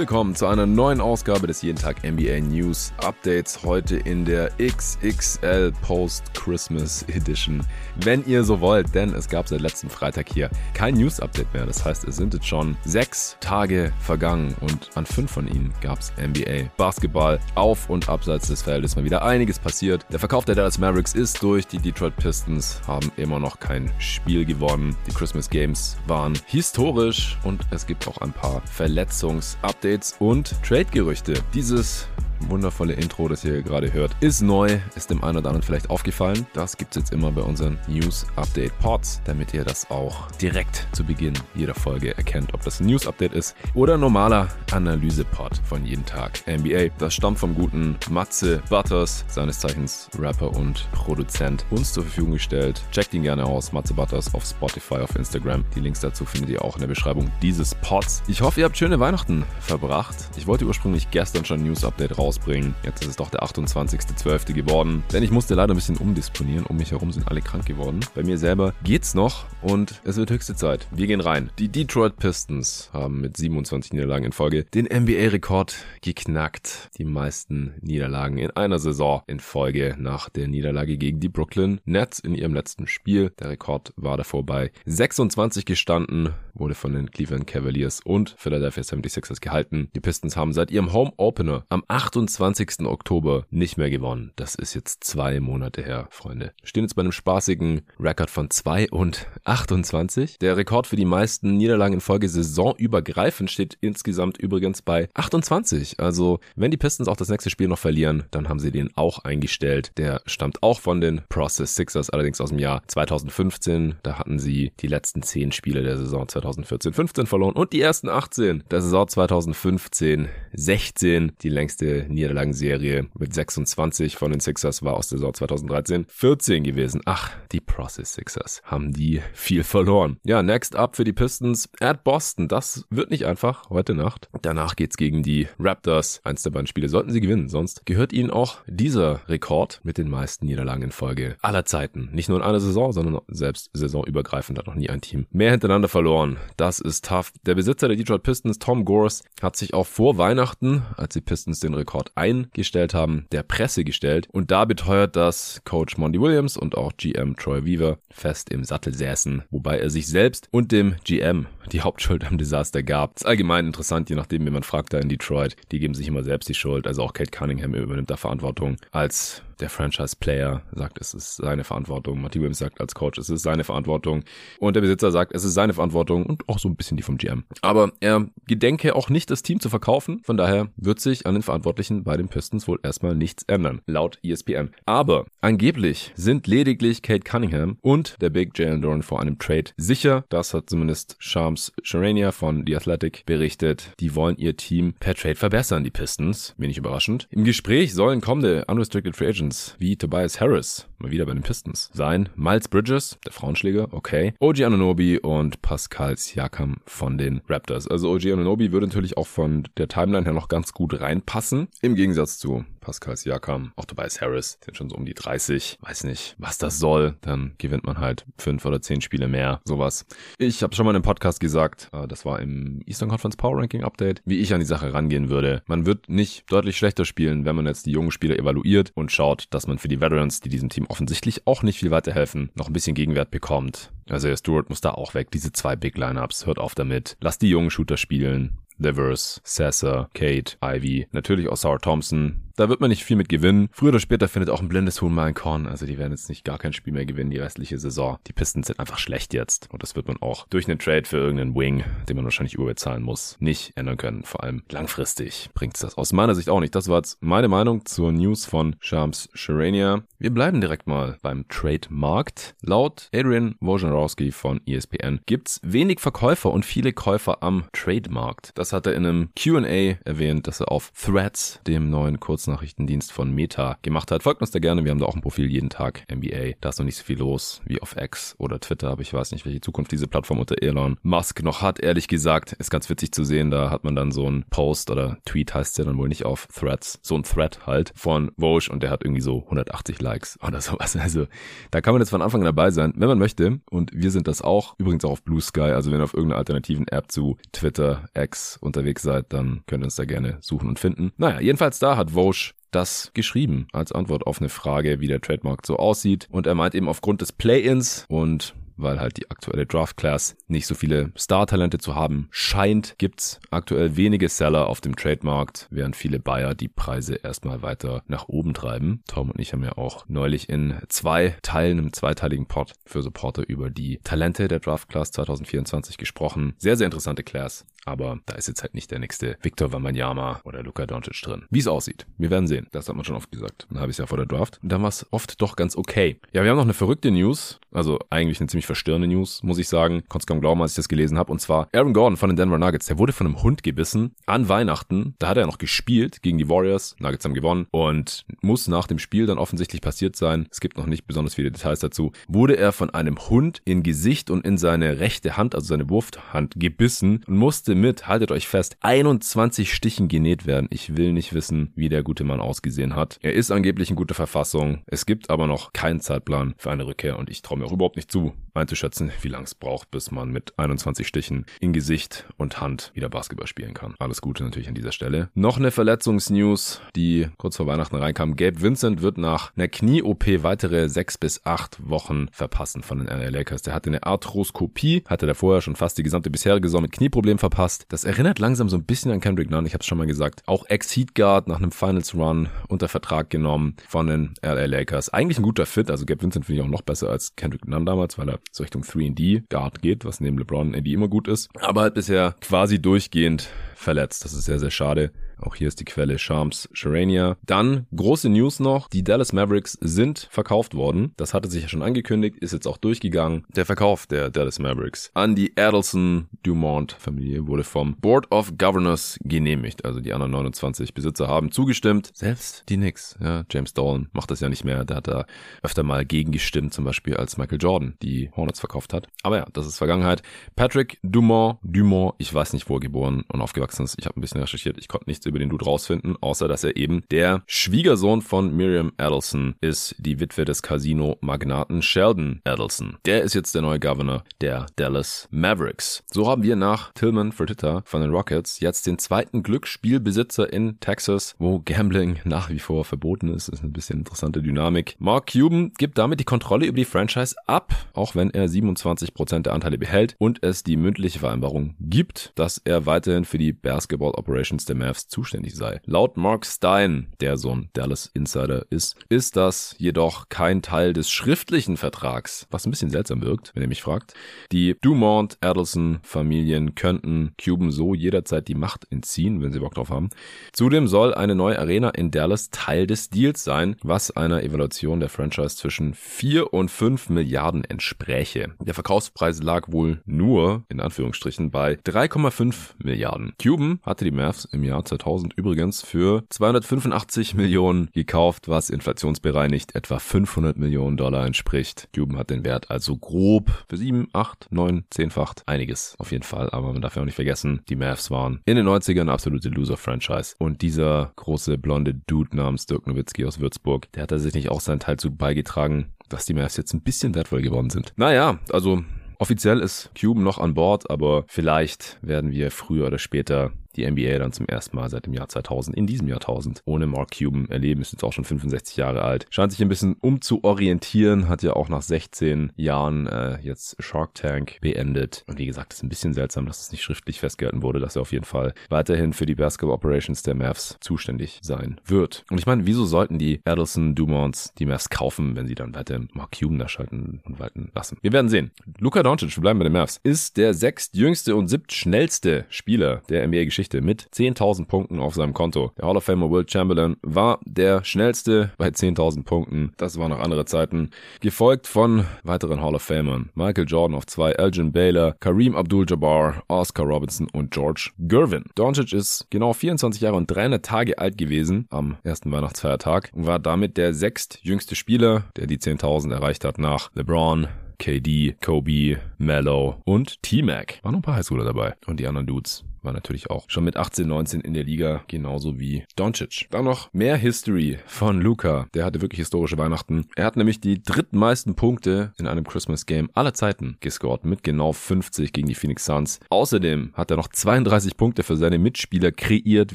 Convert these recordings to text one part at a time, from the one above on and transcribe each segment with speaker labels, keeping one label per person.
Speaker 1: Willkommen zu einer neuen Ausgabe des Jeden Tag NBA News Updates. Heute in der XXL Post Christmas Edition. Wenn ihr so wollt, denn es gab seit letzten Freitag hier kein News Update mehr. Das heißt, es sind jetzt schon sechs Tage vergangen und an fünf von ihnen gab es NBA Basketball auf und abseits des Feldes mal wieder einiges passiert. Der Verkauf der Dallas Mavericks ist durch. Die Detroit Pistons haben immer noch kein Spiel gewonnen. Die Christmas Games waren historisch und es gibt auch ein paar Verletzungs-Updates und Trade-Gerüchte. Dieses wundervolle Intro, das ihr gerade hört, ist neu, ist dem einen oder anderen vielleicht aufgefallen. Das gibt es jetzt immer bei unseren News Update Pods, damit ihr das auch direkt zu Beginn jeder Folge erkennt, ob das ein News Update ist oder ein normaler Analyse-Pod von jeden Tag NBA. Das stammt vom guten Matze Butters, seines Zeichens Rapper und Produzent, uns zur Verfügung gestellt. Checkt ihn gerne aus, Matze Butters auf Spotify, auf Instagram. Die Links dazu findet ihr auch in der Beschreibung dieses Pods. Ich hoffe, ihr habt schöne Weihnachten verbracht. Ich wollte ursprünglich gestern schon ein News Update raus rausbringen. Jetzt ist es doch der 28.12. geworden, denn ich musste leider ein bisschen umdisponieren. Um mich herum sind alle krank geworden. Bei mir selber geht's noch und es wird höchste Zeit. Wir gehen rein. Die Detroit Pistons haben mit 27 Niederlagen in Folge den NBA-Rekord geknackt. Die meisten Niederlagen in einer Saison in Folge nach der Niederlage gegen die Brooklyn Nets in ihrem letzten Spiel. Der Rekord war davor bei 26 gestanden, wurde von den Cleveland Cavaliers und Philadelphia 76ers gehalten. Die Pistons haben seit ihrem Home Opener am 28 28. Oktober nicht mehr gewonnen. Das ist jetzt zwei Monate her, Freunde. Wir stehen jetzt bei einem spaßigen Rekord von 2 und 28. Der Rekord für die meisten Niederlagen in Folge saisonübergreifend steht insgesamt übrigens bei 28. Also, wenn die Pistons auch das nächste Spiel noch verlieren, dann haben sie den auch eingestellt. Der stammt auch von den Process Sixers, allerdings aus dem Jahr 2015. Da hatten sie die letzten 10 Spiele der Saison 2014-15 verloren und die ersten 18 der Saison 2015-16, die längste Niederlagenserie mit 26 von den Sixers war aus der Saison 2013 14 gewesen. Ach, die Process Sixers haben die viel verloren. Ja, next up für die Pistons at Boston. Das wird nicht einfach heute Nacht. Danach geht's gegen die Raptors. Eins der beiden Spiele sollten sie gewinnen, sonst gehört ihnen auch dieser Rekord mit den meisten Niederlagen in Folge aller Zeiten. Nicht nur in einer Saison, sondern selbst saisonübergreifend hat noch nie ein Team mehr hintereinander verloren. Das ist tough. Der Besitzer der Detroit Pistons, Tom Gores, hat sich auch vor Weihnachten, als die Pistons den Rekord Rekord eingestellt haben, der Presse gestellt. Und da beteuert, dass Coach Monty Williams und auch GM Troy Weaver fest im Sattel säßen, wobei er sich selbst und dem GM die Hauptschuld am Desaster gab. Das ist allgemein interessant, je nachdem, wie man fragt da in Detroit. Die geben sich immer selbst die Schuld. Also auch Kate Cunningham übernimmt da Verantwortung als der Franchise-Player sagt, es ist seine Verantwortung. Matty Williams sagt als Coach, es ist seine Verantwortung. Und der Besitzer sagt, es ist seine Verantwortung und auch so ein bisschen die vom GM. Aber er gedenke auch nicht, das Team zu verkaufen. Von daher wird sich an den Verantwortlichen bei den Pistons wohl erstmal nichts ändern, laut ESPN. Aber angeblich sind lediglich Kate Cunningham und der Big Jalen Doran vor einem Trade sicher. Das hat zumindest Shams Sharania von The Athletic berichtet. Die wollen ihr Team per Trade verbessern, die Pistons. Wenig überraschend. Im Gespräch sollen kommende Unrestricted Free Agents Legends wie Tobias Harris, mal wieder bei den Pistons, sein. Miles Bridges, der Frauenschläger, okay. OG Anunobi und Pascal Siakam von den Raptors. Also OG Anunobi würde natürlich auch von der Timeline her noch ganz gut reinpassen. Im Gegensatz zu Pascal Siakam, auch Tobias Harris, sind schon so um die 30. Weiß nicht, was das soll. Dann gewinnt man halt fünf oder zehn Spiele mehr. Sowas. Ich habe schon mal in Podcast gesagt, äh, das war im Eastern Conference Power Ranking Update, wie ich an die Sache rangehen würde. Man wird nicht deutlich schlechter spielen, wenn man jetzt die jungen Spieler evaluiert und schaut, dass man für die Veterans, die diesem Team offensichtlich auch nicht viel weiterhelfen, noch ein bisschen Gegenwert bekommt. Also der Stewart muss da auch weg. Diese zwei Big Lineups, hört auf damit. Lasst die jungen Shooter spielen. Livers, Sessa, Kate, Ivy, natürlich auch Sarah Thompson, da wird man nicht viel mit gewinnen. Früher oder später findet auch ein blindes Huhn mal ein Korn. Also die werden jetzt nicht gar kein Spiel mehr gewinnen, die restliche Saison. Die Pistons sind einfach schlecht jetzt. Und das wird man auch durch einen Trade für irgendeinen Wing, den man wahrscheinlich überbezahlen muss, nicht ändern können. Vor allem langfristig bringt es das aus meiner Sicht auch nicht. Das war jetzt meine Meinung zur News von Shams Sharania. Wir bleiben direkt mal beim Trade-Markt. Laut Adrian Wojnarowski von ESPN gibt's wenig Verkäufer und viele Käufer am Trade-Markt. Das hat er in einem Q&A erwähnt, dass er auf Threads, dem neuen kurzen Kurznachrichtendienst von Meta gemacht hat. Folgt uns da gerne, wir haben da auch ein Profil jeden Tag NBA. Da ist noch nicht so viel los wie auf X oder Twitter, aber ich weiß nicht, welche Zukunft diese Plattform unter Elon Musk noch hat, ehrlich gesagt. Ist ganz witzig zu sehen, da hat man dann so einen Post oder Tweet heißt ja dann wohl nicht auf Threads, so ein Thread halt von Vogue und der hat irgendwie so 180 Likes oder sowas. Also da kann man jetzt von Anfang an dabei sein, wenn man möchte. Und wir sind das auch. Übrigens auch auf Blue Sky. Also wenn ihr auf irgendeiner alternativen App zu Twitter, X unterwegs seid, dann könnt ihr uns da gerne suchen und finden. Naja, jedenfalls da hat Vogue das geschrieben als Antwort auf eine Frage, wie der Trademark so aussieht. Und er meint eben aufgrund des Play-ins und weil halt die aktuelle Draft Class nicht so viele Star-Talente zu haben scheint, gibt's aktuell wenige Seller auf dem Trademarkt, während viele Buyer die Preise erstmal weiter nach oben treiben. Tom und ich haben ja auch neulich in zwei Teilen, im zweiteiligen Pod für Supporter über die Talente der Draft Class 2024 gesprochen. Sehr, sehr interessante Class. Aber da ist jetzt halt nicht der nächste Victor Wembanyama oder Luka Doncic drin. Wie es aussieht. Wir werden sehen. Das hat man schon oft gesagt. Ein halbes Jahr vor der Draft. Und dann war es oft doch ganz okay. Ja, wir haben noch eine verrückte News. Also eigentlich eine ziemlich verstörende News, muss ich sagen. Konnt's kaum glauben, als ich das gelesen habe. Und zwar Aaron Gordon von den Denver Nuggets. Der wurde von einem Hund gebissen an Weihnachten. Da hat er noch gespielt gegen die Warriors. Nuggets haben gewonnen. Und muss nach dem Spiel dann offensichtlich passiert sein. Es gibt noch nicht besonders viele Details dazu. Wurde er von einem Hund in Gesicht und in seine rechte Hand, also seine Wurfhand, gebissen und musste mit, haltet euch fest, 21 Stichen genäht werden. Ich will nicht wissen, wie der gute Mann ausgesehen hat. Er ist angeblich in guter Verfassung. Es gibt aber noch keinen Zeitplan für eine Rückkehr und ich traue mir auch überhaupt nicht zu, einzuschätzen, wie lange es braucht, bis man mit 21 Stichen in Gesicht und Hand wieder Basketball spielen kann. Alles Gute natürlich an dieser Stelle. Noch eine Verletzungsnews, die kurz vor Weihnachten reinkam. Gabe Vincent wird nach einer Knie-OP weitere sechs bis acht Wochen verpassen von den LA Lakers. Der hatte eine Arthroskopie, hatte da vorher schon fast die gesamte bisherige Saison mit Knieproblemen verpasst. Das erinnert langsam so ein bisschen an Kendrick Nunn. Ich habe es schon mal gesagt. Auch Ex-Heat nach einem Finals Run unter Vertrag genommen von den LA Lakers. Eigentlich ein guter Fit. Also Gabe Vincent finde ich auch noch besser als Kendrick Nunn damals, weil er so Richtung 3D Guard geht, was neben LeBron AD immer gut ist. Aber halt bisher quasi durchgehend verletzt. Das ist sehr, sehr schade. Auch hier ist die Quelle Shams Sharania. Dann große News noch. Die Dallas Mavericks sind verkauft worden. Das hatte sich ja schon angekündigt, ist jetzt auch durchgegangen. Der Verkauf der Dallas Mavericks an die Adelson Dumont Familie wurde vom Board of Governors genehmigt. Also die anderen 29 Besitzer haben zugestimmt. Selbst die Knicks. Ja, James Dolan macht das ja nicht mehr. Da hat er öfter mal gegengestimmt, zum Beispiel als Michael Jordan die Hornets verkauft hat. Aber ja, das ist Vergangenheit. Patrick Dumont, Dumont, ich weiß nicht, wo er geboren und aufgewachsen ist. Ich habe ein bisschen recherchiert. Ich konnte nichts über den Dude rausfinden, außer dass er eben der Schwiegersohn von Miriam Adelson ist, die Witwe des Casino-Magnaten Sheldon Adelson. Der ist jetzt der neue Governor der Dallas Mavericks. So haben wir nach Tillman Fertitta von den Rockets jetzt den zweiten Glücksspielbesitzer in Texas, wo Gambling nach wie vor verboten ist. Das ist ein bisschen interessante Dynamik. Mark Cuban gibt damit die Kontrolle über die Franchise ab, auch wenn er 27% der Anteile behält und es die mündliche Vereinbarung gibt, dass er weiterhin für die Basketball Operations der Mavs zuständig sei. Laut Mark Stein, der so ein Dallas Insider ist, ist das jedoch kein Teil des schriftlichen Vertrags, was ein bisschen seltsam wirkt, wenn ihr mich fragt. Die Dumont Adelson Familien könnten Cuban so jederzeit die Macht entziehen, wenn sie Bock drauf haben. Zudem soll eine neue Arena in Dallas Teil des Deals sein, was einer Evaluation der Franchise zwischen 4 und 5 Milliarden entspräche. Der Verkaufspreis lag wohl nur, in Anführungsstrichen, bei 3,5 Milliarden. Cuban hatte die Mavs im Jahr 2000 übrigens für 285 Millionen gekauft, was inflationsbereinigt etwa 500 Millionen Dollar entspricht. Cuban hat den Wert also grob für 7, 8, 9, 10-facht. Einiges auf jeden Fall, aber man darf ja auch nicht vergessen, die Mavs waren in den 90ern eine absolute Loser-Franchise. Und dieser große blonde Dude namens Dirk Nowitzki aus Würzburg, der hat tatsächlich auch seinen Teil zu beigetragen, dass die Mavs jetzt ein bisschen wertvoll geworden sind. Naja, also Offiziell ist Cuban noch an Bord, aber vielleicht werden wir früher oder später die NBA dann zum ersten Mal seit dem Jahr 2000, in diesem Jahrtausend, ohne Mark Cuban erleben, ist jetzt auch schon 65 Jahre alt. Scheint sich ein bisschen umzuorientieren, hat ja auch nach 16 Jahren äh, jetzt Shark Tank beendet. Und wie gesagt, ist ein bisschen seltsam, dass es nicht schriftlich festgehalten wurde, dass er auf jeden Fall weiterhin für die Basketball Operations der Mavs zuständig sein wird. Und ich meine, wieso sollten die Adelson Dumonts die Mavs kaufen, wenn sie dann weiterhin Mark Cuban da schalten und walten lassen? Wir werden sehen. Luka Doncic, wir bleiben bei den Mavs, ist der sechstjüngste und siebtschnellste Spieler der NBA-Geschichte Geschichte mit 10.000 Punkten auf seinem Konto. Der Hall of Famer Will Chamberlain war der schnellste bei 10.000 Punkten. Das waren noch andere Zeiten. Gefolgt von weiteren Hall of Famern. Michael Jordan auf zwei, Elgin Baylor, Kareem Abdul-Jabbar, Oscar Robinson und George Gervin. Doncic ist genau 24 Jahre und 300 Tage alt gewesen am ersten Weihnachtsfeiertag und war damit der sechstjüngste Spieler, der die 10.000 erreicht hat nach LeBron, KD, Kobe, Mello und T-Mac. Waren noch ein paar Highschooler dabei. Und die anderen Dudes war natürlich auch schon mit 18, 19 in der Liga, genauso wie Doncic. Dann noch mehr History von Luca. Der hatte wirklich historische Weihnachten. Er hat nämlich die drittmeisten Punkte in einem Christmas Game aller Zeiten gescored mit genau 50 gegen die Phoenix Suns. Außerdem hat er noch 32 Punkte für seine Mitspieler kreiert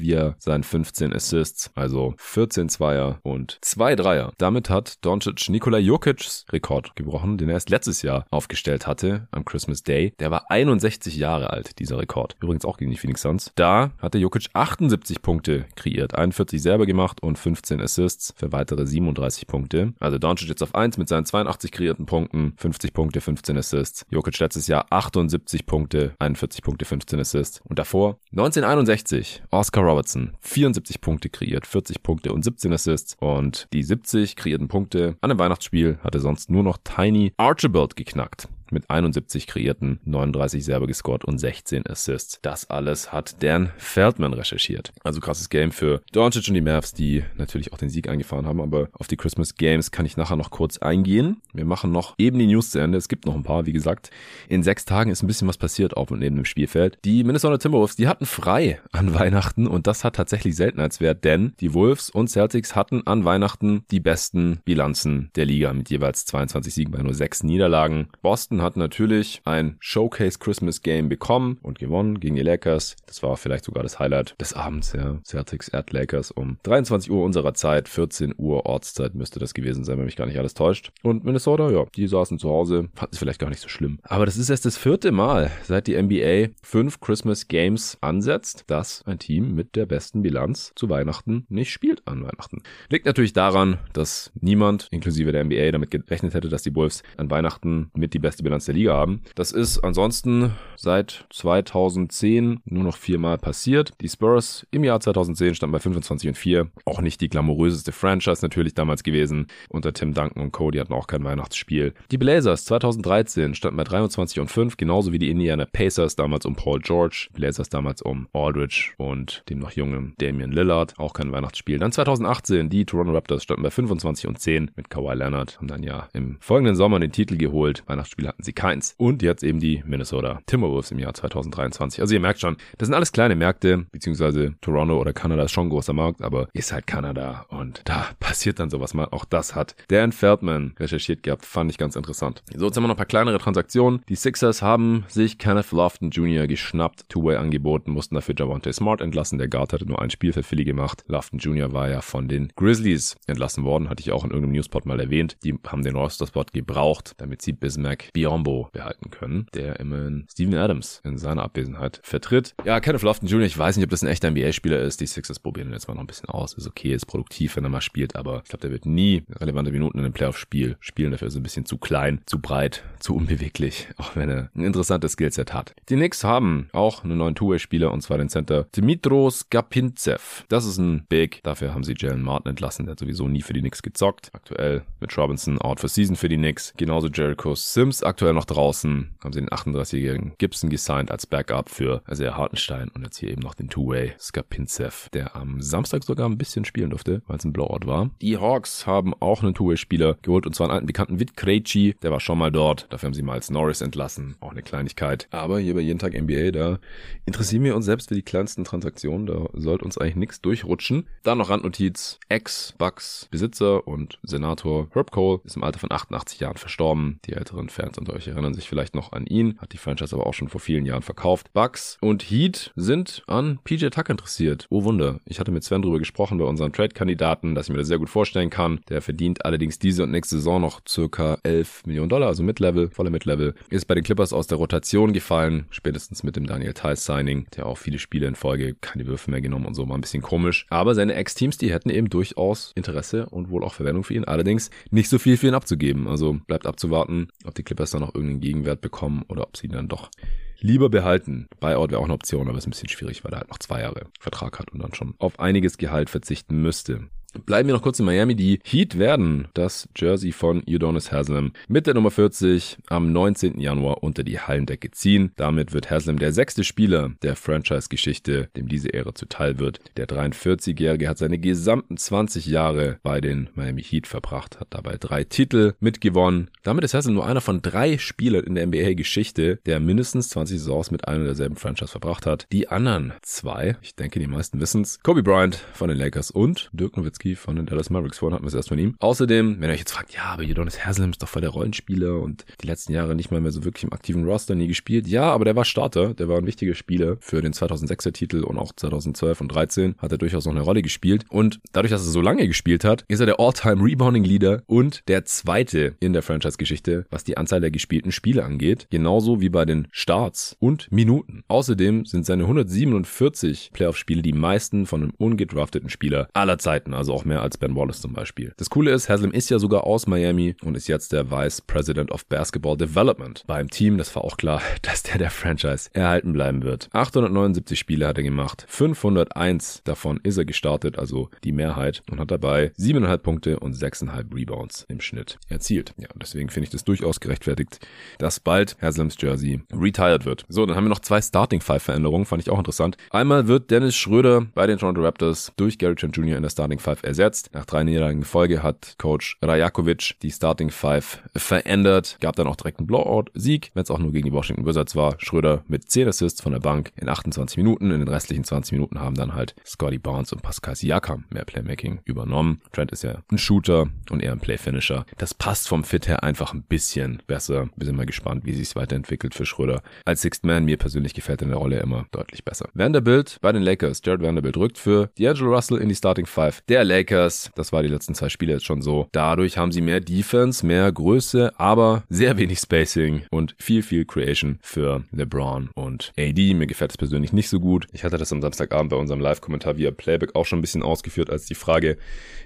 Speaker 1: via seinen 15 Assists, also 14 Zweier und 2 Dreier. Damit hat Doncic Nikola Jokic's Rekord gebrochen, den er erst letztes Jahr aufgestellt hatte am Christmas Day. Der war 61 Jahre alt, dieser Rekord. Übrigens auch gegen die Phoenix Suns. Da hatte Jokic 78 Punkte kreiert, 41 selber gemacht und 15 Assists für weitere 37 Punkte. Also Doncic jetzt auf 1 mit seinen 82 kreierten Punkten, 50 Punkte, 15 Assists. Jokic letztes Jahr 78 Punkte, 41 Punkte, 15 Assists. Und davor 1961 Oscar Robertson, 74 Punkte kreiert, 40 Punkte und 17 Assists. Und die 70 kreierten Punkte an dem Weihnachtsspiel hatte sonst nur noch Tiny Archibald geknackt mit 71 kreierten, 39 selber gescored und 16 Assists. Das alles hat Dan Feldman recherchiert. Also krasses Game für Doncic und die Mavs, die natürlich auch den Sieg eingefahren haben, aber auf die Christmas Games kann ich nachher noch kurz eingehen. Wir machen noch eben die News zu Ende. Es gibt noch ein paar, wie gesagt. In sechs Tagen ist ein bisschen was passiert auf und neben dem Spielfeld. Die Minnesota Timberwolves, die hatten frei an Weihnachten und das hat tatsächlich Seltenheitswert, denn die Wolves und Celtics hatten an Weihnachten die besten Bilanzen der Liga mit jeweils 22 Siegen bei nur sechs Niederlagen. Boston Boston hat natürlich ein Showcase Christmas Game bekommen und gewonnen gegen die Lakers. Das war vielleicht sogar das Highlight des Abends, ja. Celtics at Lakers um 23 Uhr unserer Zeit, 14 Uhr Ortszeit müsste das gewesen sein, wenn mich gar nicht alles täuscht. Und Minnesota, ja, die saßen zu Hause, fanden es vielleicht gar nicht so schlimm. Aber das ist erst das vierte Mal, seit die NBA fünf Christmas Games ansetzt, dass ein Team mit der besten Bilanz zu Weihnachten nicht spielt an Weihnachten. Liegt natürlich daran, dass niemand, inklusive der NBA, damit gerechnet hätte, dass die Wolves an Weihnachten mit die beste Bilanz der Liga haben. Das ist ansonsten seit 2010 nur noch viermal passiert. Die Spurs im Jahr 2010 standen bei 25 und 4. Auch nicht die glamouröseste Franchise natürlich damals gewesen. Unter Tim Duncan und Cody hatten auch kein Weihnachtsspiel. Die Blazers 2013 standen bei 23 und 5, genauso wie die Indiana Pacers damals um Paul George. Die Blazers damals um Aldridge und dem noch jungen Damian Lillard. Auch kein Weihnachtsspiel. Dann 2018 die Toronto Raptors standen bei 25 und 10 mit Kawhi Leonard. Haben dann ja im folgenden Sommer den Titel geholt. Weihnachtsspiel hatten sie keins. Und jetzt eben die Minnesota Timberwolves im Jahr 2023. Also ihr merkt schon, das sind alles kleine Märkte, beziehungsweise Toronto oder Kanada ist schon ein großer Markt, aber ist halt Kanada und da passiert dann sowas mal. Auch das hat Dan Feldman recherchiert gehabt, fand ich ganz interessant. So, jetzt haben wir noch ein paar kleinere Transaktionen. Die Sixers haben sich Kenneth Lofton Jr. geschnappt, Two-Way angeboten, mussten dafür Javante Smart entlassen. Der Guard hatte nur ein Spiel für Philly gemacht. Lofton Jr. war ja von den Grizzlies entlassen worden, hatte ich auch in irgendeinem Newspot mal erwähnt. Die haben den Roster-Spot gebraucht, damit sie Bismack Biombo behalten können, der immerhin Steven Adams in seiner Abwesenheit vertritt. Ja, Kenneth Lofton Jr., ich weiß nicht, ob das ein echter NBA-Spieler ist. Die Sixers probieren jetzt mal noch ein bisschen aus. Ist okay, ist produktiv, wenn er mal spielt, aber ich glaube, der wird nie relevante Minuten in einem Playoff-Spiel spielen. Dafür ist er ein bisschen zu klein, zu breit, zu unbeweglich, auch wenn er ein interessantes Skillset hat. Die Knicks haben auch einen neuen Two-Way-Spieler und zwar den Center Dimitros Gapintsev. Das ist ein Big. Dafür haben sie Jalen Martin entlassen. Der hat sowieso nie für die Knicks gezockt. Aktuell mit Robinson out for season für die Knicks. Genauso Jericho Sims aktuell noch draußen. Haben sie den 38-jährigen Gibson gesigned als Backup für Isaiah Hartenstein und jetzt hier eben noch den Two-Way Skapintsev, der am Samstag sogar ein bisschen spielen durfte, weil es ein Blowout war. Die Hawks haben auch einen Two-Way-Spieler geholt und zwar einen alten bekannten Vid Krejci. Der war schon mal dort. Dafür haben sie Miles Norris entlassen. Auch eine Kleinigkeit. Aber hier bei jeden Tag NBA, da interessieren wir uns selbst für die kleinsten Transaktionen. Da sollte uns eigentlich nichts durchrutschen. Dann noch Randnotiz. Ex-Bucks Besitzer und Senator Herb Cole ist im Alter von 88 Jahren verstorben. Die älteren Fans unter euch erinnern sich vielleicht noch an ihn, hat die Franchise aber auch schon vor vielen Jahren verkauft. Bucks und Heat sind an PJ Tuck interessiert. Oh Wunder. Ich hatte mit Sven drüber gesprochen bei unseren Trade-Kandidaten, dass ich mir das sehr gut vorstellen kann. Der verdient allerdings diese und nächste Saison noch circa 11 Millionen Dollar, also Mid-Level, volle Mid-Level. Ist bei den Clippers aus der Rotation gefallen, spätestens mit dem Daniel Tice Signing, der auch viele Spiele in Folge keine Würfe mehr genommen und so, war ein bisschen komisch. Aber seine Ex-Teams, die hätten eben durchaus Interesse und wohl auch Verwendung für ihn. Allerdings nicht so viel für ihn abzugeben. Also bleibt abzuwarten, ob die Clippers dann noch irgendeinen Gegenwert bekommen oder ob sie ihn dann doch lieber behalten. Buyout wäre auch eine Option, aber ist ein bisschen schwierig, weil er halt noch zwei Jahre Vertrag hat und dann schon auf einiges Gehalt verzichten müsste. Bleiben wir noch kurz in Miami. Die Heat werden das Jersey von Udonis Haslam mit der Nummer 40 am 19. Januar unter die Hallendecke ziehen. Damit wird Haslam der sechste Spieler der Franchise-Geschichte, dem diese Ehre zuteil wird. Der 43-Jährige hat seine gesamten 20 Jahre bei den Miami Heat verbracht, hat dabei drei Titel mitgewonnen. Damit ist Haslam nur einer von drei Spielern in der NBA-Geschichte, der mindestens 20 Saisons mit einer derselben Franchise verbracht hat. Die anderen zwei, ich denke, die meisten wissen es, Kobe Bryant von den Lakers und Dirk Nowitzki Nowitzki von den Dallas Mavericks. Vorhin hatten wir es erst von ihm. Außerdem, wenn ihr euch jetzt fragt, ja, aber Udonis Haslem ist doch voll der Rollenspieler und die letzten Jahre nicht mal mehr so wirklich im aktiven Roster nie gespielt. Ja, aber der war Starter. Der war ein wichtiger Spieler für den 2006er Titel und auch 2012 und 13 hat er durchaus noch eine Rolle gespielt. Und dadurch, dass er so lange gespielt hat, ist er der All-Time Rebounding Leader und der zweite in der Franchise-Geschichte, was die Anzahl der gespielten Spiele angeht. Genauso wie bei den Starts und Minuten. Außerdem sind seine 147 Playoff-Spiele die meisten von einem ungedrafteten Spieler aller Zeiten. Also auch mehr als Ben Wallace zum Beispiel. Das Coole ist, Haslam ist ja sogar aus Miami und ist jetzt der Vice President of Basketball Development beim Team. Das war auch klar, dass der der Franchise erhalten bleiben wird. 879 Spiele hat er gemacht, 501 davon ist er gestartet, also die Mehrheit und hat dabei 7,5 Punkte und 6,5 Rebounds im Schnitt erzielt. Ja, deswegen finde ich das durchaus gerechtfertigt, dass bald Haslams Jersey retired wird. So, dann haben wir noch zwei Starting Five Veränderungen, fand ich auch interessant. Einmal wird Dennis Schröder bei den Toronto Raptors durch Gary Trent Jr. in der Starting Five ersetzt. Nach drei Niederlagen in Folge hat Coach Rajakovic die Starting Five verändert, gab dann auch direkt einen Blowout-Sieg, wenn es auch nur gegen die Washington Wizards war. Schröder mit 10 Assists von der Bank in 28 Minuten. In den restlichen 20 Minuten haben dann halt Scotty Barnes und Pascal Siakam mehr Playmaking übernommen. Trent ist ja ein Shooter und eher ein Playfinisher. Das passt vom Fit her einfach ein bisschen besser. Wir sind mal gespannt, wie sich weiterentwickelt für Schröder. Als Sixth Man, mir persönlich gefällt in der Rolle immer deutlich besser. Vanderbilt bei den Lakers. Jared Vanderbilt rückt für D'Angelo Russell in die Starting Five der Lakers. Das war die letzten zwei Spiele jetzt schon so. Dadurch haben sie mehr Defense, mehr Größe, aber sehr wenig Spacing und viel, viel Creation für LeBron und AD. Mir gefällt es persönlich nicht so gut. Ich hatte das am Samstagabend bei unserem Live-Kommentar via Playback auch schon ein bisschen ausgeführt, als die Frage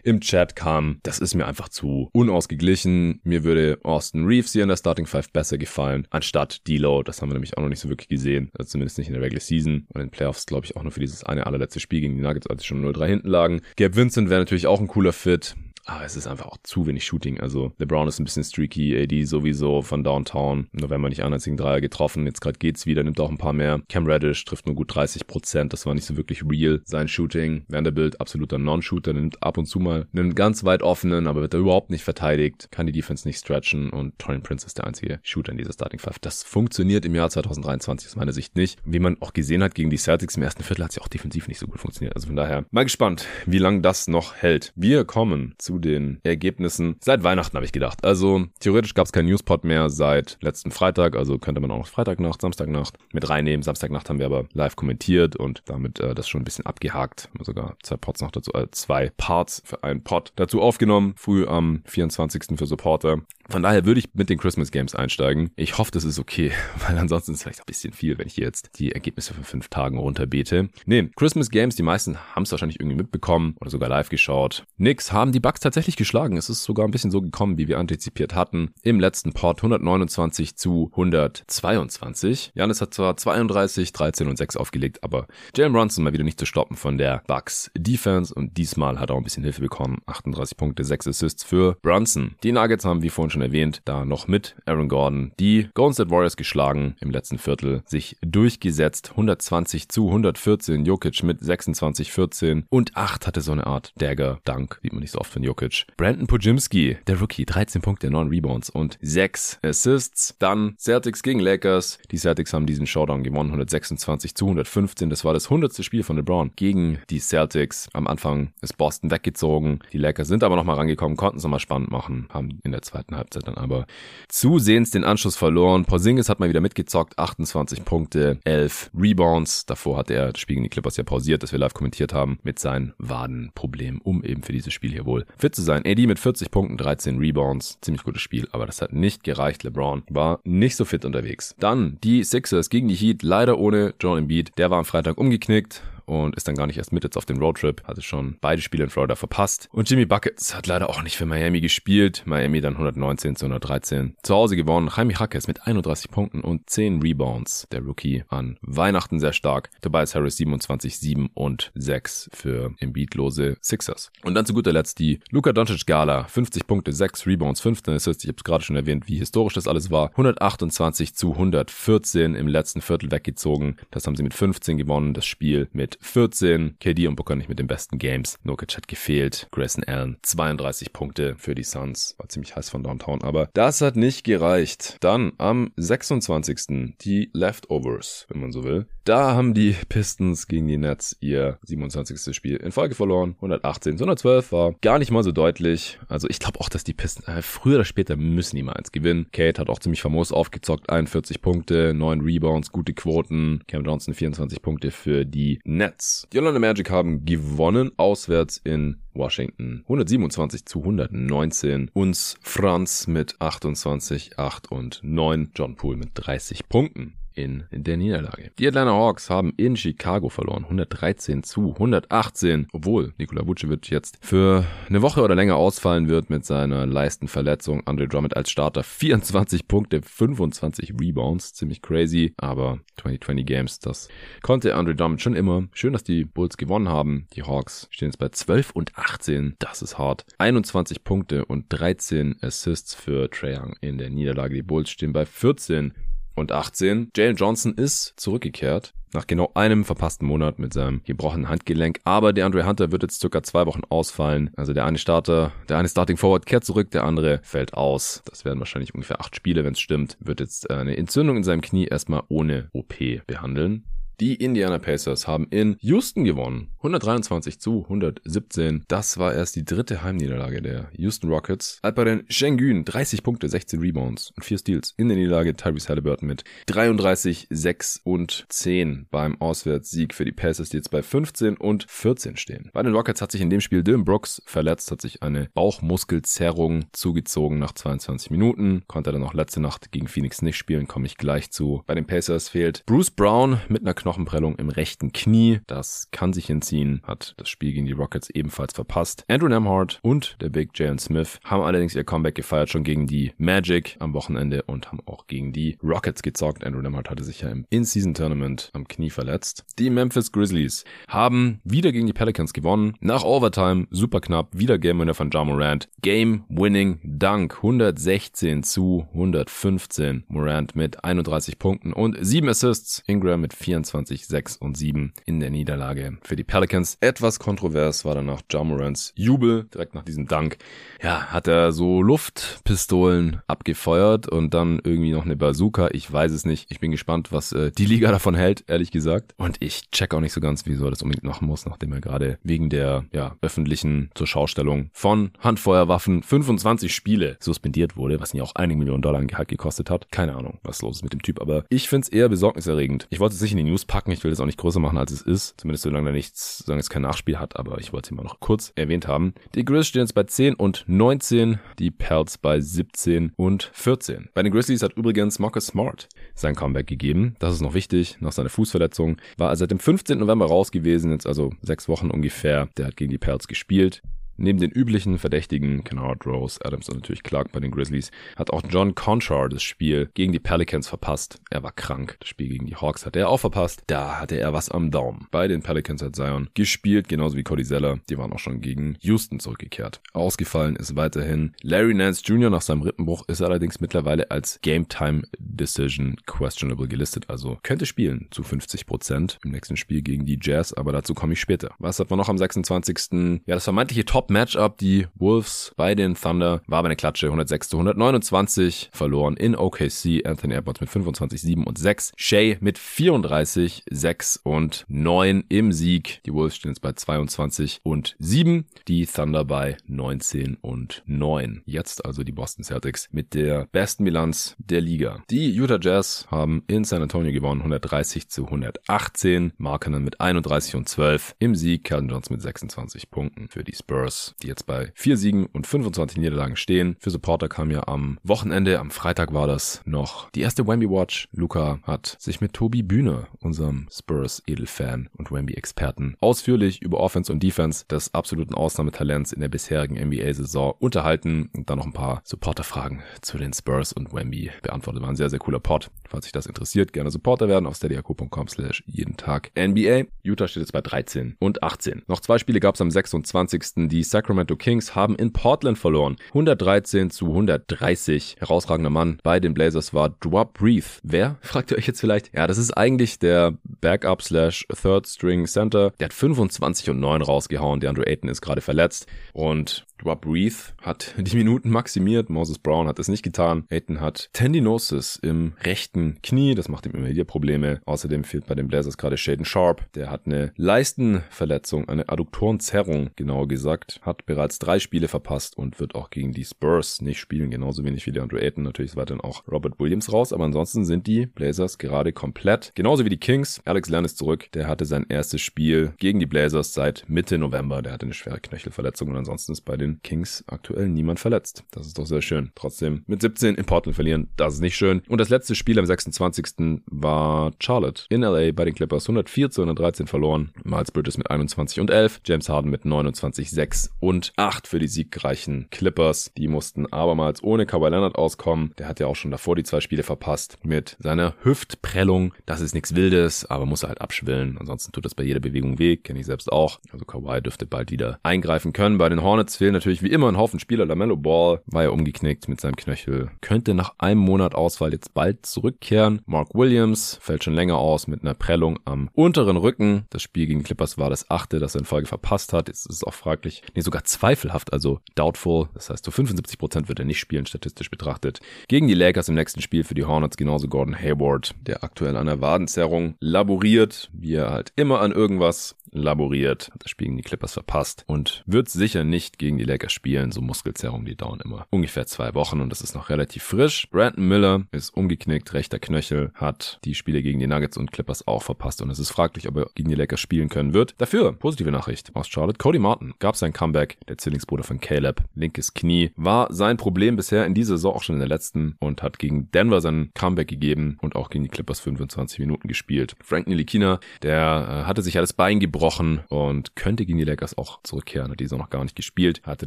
Speaker 1: im Chat kam. Das ist mir einfach zu unausgeglichen. Mir würde Austin Reeves hier in der Starting Five besser gefallen, anstatt D-Lo. Das haben wir nämlich auch noch nicht so wirklich gesehen. Also zumindest nicht in der Regular Season. Und in den Playoffs, glaube ich, auch nur für dieses eine allerletzte Spiel gegen die Nuggets, als sie schon 0-3 hinten lagen. Gabe Vincent wäre natürlich auch ein cooler Fit. Aber es ist einfach auch zu wenig Shooting. Also LeBron ist ein bisschen streaky, AD sowieso von Downtown. November nicht einen einzigen Dreier getroffen. Jetzt gerade geht's wieder, nimmt auch ein paar mehr. Cam Reddish trifft nur gut 30 Prozent. Das war nicht so wirklich real. Sein Shooting. Vanderbilt absoluter Non-Shooter. Nimmt ab und zu mal einen ganz weit offenen, aber wird er überhaupt nicht verteidigt. Kann die Defense nicht stretchen. Und Torian Prince ist der einzige Shooter in dieser Starting Five. Das funktioniert im Jahr 2023 aus meiner Sicht nicht. Wie man auch gesehen hat gegen die Celtics im ersten Viertel hat sie auch defensiv nicht so gut funktioniert. Also von daher mal gespannt, wie lange das noch hält. Wir kommen zu den Ergebnissen. Seit Weihnachten habe ich gedacht. Also theoretisch gab es keinen Newspot mehr seit letzten Freitag, also könnte man auch noch Freitagnacht, Samstagnacht mit reinnehmen. Samstagnacht haben wir aber live kommentiert und damit äh, das schon ein bisschen abgehakt. Sogar zwei Pots noch dazu, äh, zwei Parts für einen Pot dazu aufgenommen. Früh am 24. für Supporter. Von daher würde ich mit den Christmas Games einsteigen. Ich hoffe, das ist okay, weil ansonsten ist vielleicht ein bisschen viel, wenn ich jetzt die Ergebnisse von fünf Tagen runterbete. Nee, Christmas Games, die meisten haben es wahrscheinlich irgendwie mitbekommen oder sogar live geschaut. Nix haben die Bugs tatsächlich geschlagen. Es ist sogar ein bisschen so gekommen, wie wir antizipiert hatten. Im letzten Pod 129 zu 122. Janis hat zwar 32, 13 und 6 aufgelegt, aber Jalen Brunson mal wieder nicht zu stoppen von der Bugs Defense und diesmal hat er auch ein bisschen Hilfe bekommen. 38 Punkte, 6 Assists für Brunson. Die Nuggets haben wie vorhin schon erwähnt, da noch mit Aaron Gordon die Golden State Warriors geschlagen im letzten Viertel, sich durchgesetzt. 120 zu 114. Jokic mit 26, 14 und 8 hatte so eine Art Dagger-Dunk, sieht man nicht so oft von Jokic. Brandon Pujimski, der Rookie, 13 Punkte, 9 Rebounds und 6 Assists. Dann Celtics gegen Lakers. Die Celtics haben diesen Showdown gewonnen, 126 zu 115. Das war das 100. Spiel von LeBron gegen die Celtics. Am Anfang ist Boston weggezogen. Die Lakers sind aber nochmal rangekommen, konnten es nochmal spannend machen, haben in der zweiten Halbzeit dann aber zusehends den Anschluss verloren. Porzingis hat mal wieder mitgezockt, 28 Punkte, 11 Rebounds. Davor hat er das Spiel gegen die Clippers ja pausiert, das wir live kommentiert haben, mit seinen Wadenproblemen, um eben für dieses Spiel hier wohl fit zu sein. AD mit 40 Punkten, 13 Rebounds, ziemlich gutes Spiel, aber das hat nicht gereicht. LeBron war nicht so fit unterwegs. Dann die Sixers gegen die Heat, leider ohne John Embiid. Der war am Freitag umgeknickt und ist dann gar nicht erst mit jetzt auf den Roadtrip. Hatte schon beide Spiele in Florida verpasst. Und Jimmy Buckets hat leider auch nicht für Miami gespielt. Miami dann 119 zu 113 zu Hause gewonnen. Jaime Hackes mit 31 Punkten und 10 Rebounds. Der Rookie an Weihnachten sehr stark. Tobias Harris 27, 7 und 6 für Embiidlose Sixers. Und dann zu guter Letzt die Luka Doncic Gala. 50 Punkte, 6 Rebounds, 15 Assists. Ich habe es gerade schon erwähnt, wie historisch das alles war. 128 zu 114 im letzten Viertel weggezogen. Das haben sie mit 15 gewonnen. Das Spiel mit 14. KD und Booker nicht mit den besten Games. Nurkic hat gefehlt. Grayson Allen 32 Punkte für die Suns. War ziemlich heiß von Downtown, aber das hat nicht gereicht. Dann am 26. die Leftovers, wenn man so will. Da haben die Pistons gegen die Nets ihr 27. Spiel in Folge verloren. 118 zu 112 war gar nicht mal so deutlich. Also ich glaube auch, dass die Pistons äh, früher oder später müssen die mal eins gewinnen. Kate hat auch ziemlich famos aufgezockt. 41 Punkte, 9 Rebounds, gute Quoten. Cam Johnson 24 Punkte für die Nets. Die Orlando Magic haben gewonnen, auswärts in Washington 127 zu 119. Uns Franz mit 28, 8 und 9. John Poole mit 30 Punkten in der Niederlage. Die Atlanta Hawks haben in Chicago verloren, 113 zu 118, obwohl Nikola Vucevic jetzt für eine Woche oder länger ausfallen wird mit seiner Leistenverletzung. Andre Drummond als Starter 24 Punkte, 25 Rebounds, ziemlich crazy, aber 2020 Games, das konnte Andre Drummond schon immer. Schön, dass die Bulls gewonnen haben. Die Hawks stehen jetzt bei 12 und 18, das ist hart. 21 Punkte und 13 Assists für Trae Young in der Niederlage. Die Bulls stehen bei 14 und 18. Jalen Johnson ist zurückgekehrt. Nach genau einem verpassten Monat mit seinem gebrochenen Handgelenk. Aber der Andre Hunter wird jetzt circa zwei Wochen ausfallen. Also der eine Starter, der eine Starting Forward kehrt zurück, der andere fällt aus. Das werden wahrscheinlich ungefähr acht Spiele, wenn es stimmt. Wird jetzt eine Entzündung in seinem Knie erstmal ohne OP behandeln. Die Indiana Pacers haben in Houston gewonnen. 123 zu 117. Das war erst die dritte Heimniederlage der Houston Rockets. Alperen Schengen 30 Punkte, 16 Rebounds und 4 Steals. In der Niederlage Tyrese Halliburton mit 33, 6 und 10 beim Auswärtssieg für die Pacers, die jetzt bei 15 und 14 stehen. Bei den Rockets hat sich in dem Spiel Dylan Brooks verletzt, hat sich eine Bauchmuskelzerrung zugezogen nach 22 Minuten. Konnte dann auch letzte Nacht gegen Phoenix nicht spielen, komme ich gleich zu. Bei den Pacers fehlt Bruce Brown mit einer Knochen Knochenprellung im rechten Knie. Das kann sich entziehen, hat das Spiel gegen die Rockets ebenfalls verpasst. Andrew Nemhart und der Big Jalen Smith haben allerdings ihr Comeback gefeiert, schon gegen die Magic am Wochenende und haben auch gegen die Rockets gezockt. Andrew Nemhart hatte sich ja im In-Season-Tournament am Knie verletzt. Die Memphis Grizzlies haben wieder gegen die Pelicans gewonnen. Nach Overtime, super knapp, wieder Game-Winner von Ja Morant. Game-Winning Dunk, 116 zu 115. Morant mit 31 Punkten und 7 Assists. Ingram mit 24 24, 6 und 7 in der Niederlage für die Pelicans. Etwas kontrovers war danach Jamorans Jubel direkt nach diesem Dank. Ja, hat er so Luftpistolen abgefeuert und dann irgendwie noch eine Bazooka. Ich weiß es nicht. Ich bin gespannt, was äh, die Liga davon hält, ehrlich gesagt. Und ich check auch nicht so ganz, wieso er das unbedingt machen muss, nachdem er gerade wegen der ja, öffentlichen Zurschaustellung von Handfeuerwaffen 25 Spiele suspendiert wurde, was ihn ja auch einige Millionen Dollar an Gehalt gekostet hat. Keine Ahnung, was los ist mit dem Typ, aber ich finde es eher besorgniserregend. Ich wollte es nicht in die News packen. Ich will das auch nicht größer machen, als es ist. Zumindest solange er nichts, solange es kein Nachspiel hat, aber ich wollte es immer noch kurz erwähnt haben. Die Grizzlies stehen jetzt bei 10 und 19, die Pelts bei 17 und 14. Bei den Grizzlies hat übrigens Marcus Smart sein Comeback gegeben. Das ist noch wichtig. Nach seiner Fußverletzung war er seit dem 15. November raus gewesen, jetzt also sechs Wochen ungefähr. Der hat gegen die Pelts gespielt. Neben den üblichen Verdächtigen, Kennard Rose, Adams und natürlich Clark bei den Grizzlies, hat auch John Conchar das Spiel gegen die Pelicans verpasst. Er war krank. Das Spiel gegen die Hawks hat er auch verpasst. Da hatte er was am Daumen. Bei den Pelicans hat Zion gespielt, genauso wie Cody Zeller. Die waren auch schon gegen Houston zurückgekehrt. Ausgefallen ist weiterhin Larry Nance Jr. nach seinem Rippenbruch, ist allerdings mittlerweile als Game Time Decision questionable gelistet, also könnte spielen zu 50 Prozent im nächsten Spiel gegen die Jazz, aber dazu komme ich später. Was hat man noch am 26. Ja, das vermeintliche Top Matchup. Die Wolves bei den Thunder war aber eine Klatsche. 106 zu 129 verloren in OKC. Anthony Edwards mit 25, 7 und 6. Shea mit 34, 6 und 9 im Sieg. Die Wolves stehen jetzt bei 22 und 7. Die Thunder bei 19 und 9. Jetzt also die Boston Celtics mit der besten Bilanz der Liga. Die Utah Jazz haben in San Antonio gewonnen. 130 zu 118. Markenen mit 31 und 12. Im Sieg Calvin Johnson mit 26 Punkten für die Spurs. Spurs, die jetzt bei vier Siegen und 25 Niederlagen stehen. Für Supporter kam ja am Wochenende, am Freitag war das noch die erste Wemby Watch. Luca hat sich mit Tobi Bühne, unserem Spurs Edelfan und Wemby Experten, ausführlich über Offense und Defense des absoluten Ausnahmetalents in der bisherigen NBA-Saison unterhalten und dann noch ein paar Supporterfragen zu den Spurs und Wemby beantwortet. War ein sehr, sehr cooler Pod. Falls sich das interessiert, gerne Supporter werden auf steadyako.com slash jeden Tag NBA. Utah steht jetzt bei 13 und 18. Noch zwei Spiele gab es am 26. Die Sacramento Kings haben in Portland verloren. 113 zu 130. Herausragender Mann bei den Blazers war Drop Breathe. Wer? Fragt ihr euch jetzt vielleicht? Ja, das ist eigentlich der Backup slash Third String Center. Der hat 25 und 9 rausgehauen. Der Andrew Ayton ist gerade verletzt. Und Drop Breathe hat die Minuten maximiert. Moses Brown hat es nicht getan. Ayton hat Tendinosis im rechten Knie. Das macht ihm immer wieder Probleme. Außerdem fehlt bei den Blazers gerade Shaden Sharp. Der hat eine Leistenverletzung, eine Adduktorenzerrung, genauer gesagt. Hat bereits drei Spiele verpasst und wird auch gegen die Spurs nicht spielen. Genauso wenig wie der Andrew Ayton. Natürlich ist weiterhin auch Robert Williams raus. Aber ansonsten sind die Blazers gerade komplett. Genauso wie die Kings. Alex Len ist zurück. Der hatte sein erstes Spiel gegen die Blazers seit Mitte November. Der hatte eine schwere Knöchelverletzung und ansonsten ist bei den Kings aktuell niemand verletzt. Das ist doch sehr schön. Trotzdem mit 17 in Portland verlieren, das ist nicht schön. Und das letzte Spiel am 26. war Charlotte in LA bei den Clippers 104 zu 113 verloren. Miles Bridges mit 21 und 11, James Harden mit 29, 6 und 8 für die siegreichen Clippers. Die mussten abermals ohne Kawhi Leonard auskommen. Der hat ja auch schon davor die zwei Spiele verpasst mit seiner Hüftprellung. Das ist nichts Wildes, aber muss er halt abschwillen. Ansonsten tut das bei jeder Bewegung weh, kenne ich selbst auch. Also Kawhi dürfte bald wieder eingreifen können. Bei den Hornets fehlen natürlich wie immer ein Haufen Spieler. Lamello Ball war ja umgeknickt mit seinem Knöchel. Könnte nach einem Monat Ausfall jetzt bald zurückkehren. Mark Williams fällt schon länger aus mit einer Prellung am unteren Rücken. Das Spiel gegen Clippers war das achte, das er in Folge verpasst hat. Jetzt ist es auch fraglich, nee, sogar zweifelhaft, also doubtful. Das heißt, zu 75 Prozent wird er nicht spielen, statistisch betrachtet. Gegen die Lakers im nächsten Spiel für die Hornets genauso Gordon Hayward, der aktuell an der Wadenzerrung laboriert, wie er halt immer an irgendwas laboriert, hat das Spiel gegen die Clippers verpasst und wird sicher nicht gegen die Lakers spielen. So Muskelzerrungen, die dauern immer ungefähr zwei Wochen und das ist noch relativ frisch. Brandon Miller ist umgeknickt, rechter Knöchel, hat die Spiele gegen die Nuggets und Clippers auch verpasst und es ist fraglich, ob er gegen die Lakers spielen können wird. Dafür, positive Nachricht aus Charlotte, Cody Martin gab sein Comeback, der Zwillingsbruder von Caleb, linkes Knie, war sein Problem bisher in dieser Saison auch schon in der letzten und hat gegen Denver sein Comeback gegeben und auch gegen die Clippers 25 Minuten gespielt. Frank Nilikina, der äh, hatte sich alles Bein gebrochen und könnte gegen die Lakers auch zurückkehren. Hat diese noch gar nicht gespielt. Hatte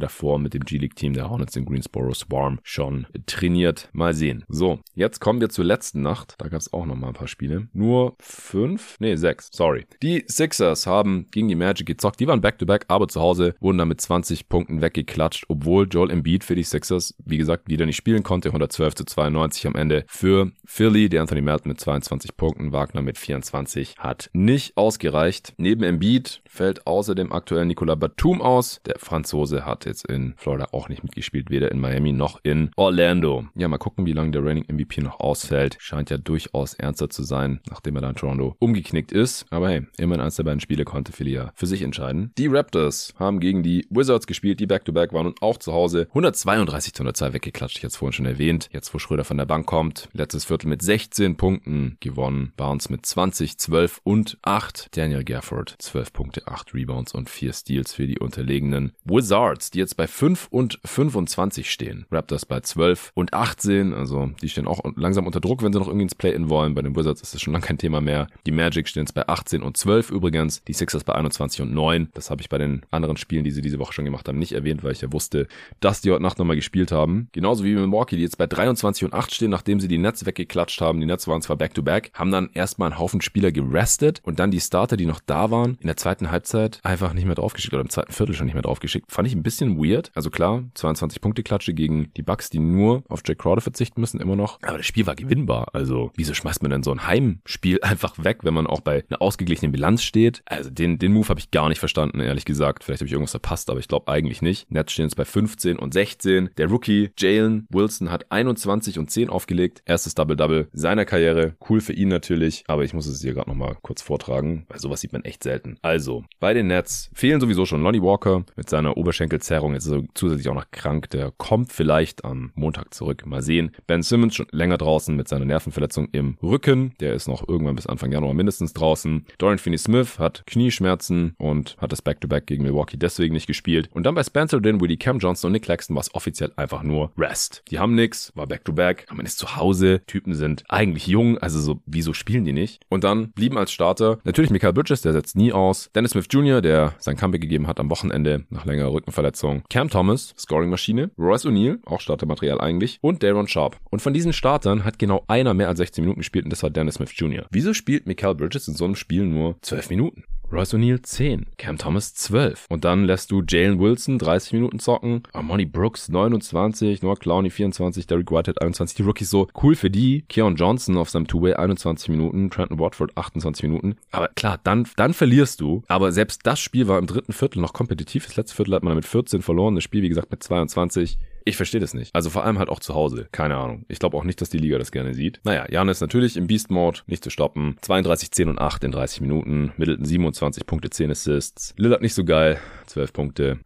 Speaker 1: davor mit dem G-League-Team der Hornets in Greensboro Swarm schon trainiert. Mal sehen. So, jetzt kommen wir zur letzten Nacht. Da gab es auch noch mal ein paar Spiele. Nur fünf? Nee, sechs. Sorry. Die Sixers haben gegen die Magic gezockt. Die waren back-to-back, -back, aber zu Hause wurden dann mit 20 Punkten weggeklatscht, obwohl Joel Embiid für die Sixers, wie gesagt, wieder nicht spielen konnte. 112 zu 92 am Ende für Philly. Der Anthony Melton mit 22 Punkten, Wagner mit 24 hat nicht ausgereicht. Neben Embiid fällt außerdem aktuell Nicolas Batum aus. Der Franzose hat jetzt in Florida auch nicht mitgespielt, weder in Miami noch in Orlando. Ja, mal gucken, wie lange der Reigning MVP noch ausfällt. Scheint ja durchaus ernster zu sein, nachdem er da in Toronto umgeknickt ist. Aber hey, immerhin eins der beiden Spiele konnte Philly ja für sich entscheiden. Die Raptors haben gegen die Wizards gespielt, die Back-to-Back -back waren und auch zu Hause 132 zu 102 weggeklatscht. Ich hatte es vorhin schon erwähnt. Jetzt, wo Schröder von der Bank kommt, letztes Viertel mit 16 Punkten gewonnen. Barnes mit 20, 12 und 8. Daniel Gafford 12 Punkte, 8 Rebounds und 4 Steals für die unterlegenen Wizards, die jetzt bei 5 und 25 stehen. Raptors bei 12 und 18, also die stehen auch langsam unter Druck, wenn sie noch irgendwie ins Play-In wollen. Bei den Wizards ist das schon lange kein Thema mehr. Die Magic stehen jetzt bei 18 und 12 übrigens, die Sixers bei 21 und 9. Das habe ich bei den anderen Spielen, die sie diese Woche schon gemacht haben, nicht erwähnt, weil ich ja wusste, dass die heute Nacht nochmal gespielt haben. Genauso wie Milwaukee, die jetzt bei 23 und 8 stehen, nachdem sie die Nets weggeklatscht haben. Die Nets waren zwar back-to-back, -back, haben dann erstmal einen Haufen Spieler gerestet und dann die Starter, die noch da waren, in der zweiten Halbzeit einfach nicht mehr draufgeschickt oder im zweiten Viertel schon nicht mehr draufgeschickt. Fand ich ein bisschen weird. Also klar, 22 Punkte Klatsche gegen die Bucks, die nur auf Jack Crowder verzichten müssen, immer noch. Aber das Spiel war gewinnbar. Also wieso schmeißt man denn so ein Heimspiel einfach weg, wenn man auch bei einer ausgeglichenen Bilanz steht? Also den, den Move habe ich gar nicht verstanden, ehrlich gesagt. Vielleicht habe ich irgendwas verpasst, aber ich glaube eigentlich nicht. Nets stehen jetzt bei 15 und 16. Der Rookie Jalen Wilson hat 21 und 10 aufgelegt. Erstes Double-Double seiner Karriere. Cool für ihn natürlich, aber ich muss es hier gerade nochmal kurz vortragen, weil sowas sieht man echt selten. Also, bei den Nets fehlen sowieso schon Lonnie Walker mit seiner Zerrung, jetzt ist er zusätzlich auch noch krank. Der kommt vielleicht am Montag zurück. Mal sehen. Ben Simmons schon länger draußen mit seiner Nervenverletzung im Rücken. Der ist noch irgendwann bis Anfang Januar mindestens draußen. Dorian Finney-Smith hat Knieschmerzen und hat das Back-to-Back -Back gegen Milwaukee deswegen nicht gespielt. Und dann bei Spencer Dinwiddie, Cam Johnson und Nick Claxton war es offiziell einfach nur Rest. Die haben nix, war Back-to-Back, -back, man ist zu Hause, Typen sind eigentlich jung, also so, wieso spielen die nicht? Und dann blieben als Starter natürlich Michael Bridges, der setzt nie aus, Dennis Smith Jr., der sein Comeback gegeben hat am Wochenende nach längerer Rückenverletzung, Cam Thomas, Scoring-Maschine, Royce O'Neal, auch Startermaterial eigentlich, und Daron Sharp. Und von diesen Startern hat genau einer mehr als 16 Minuten gespielt und das war Dennis Smith Jr. Wieso spielt Michael Bridges in so einem Spiel nur 12 Minuten? Royce O'Neal 10, Cam Thomas 12. Und dann lässt du Jalen Wilson 30 Minuten zocken, Armoni Brooks 29, Noah Clowney 24, Derek Whitehead 21, die Rookies so cool für die, Keon Johnson auf seinem Two-Way 21 Minuten, Trenton Watford 28 Minuten. Aber klar, dann, dann verlierst du. Aber selbst das Spiel war im dritten Viertel noch kompetitiv. Das letzte Viertel hat man mit 14 verloren, das Spiel wie gesagt mit 22. Ich verstehe das nicht. Also vor allem halt auch zu Hause. Keine Ahnung. Ich glaube auch nicht, dass die Liga das gerne sieht. Naja, Janis natürlich im Beast Mode, nicht zu stoppen. 32, 10 und 8 in 30 Minuten. Middleton 27 Punkte, 10 Assists. Lillard nicht so geil, 12 Punkte.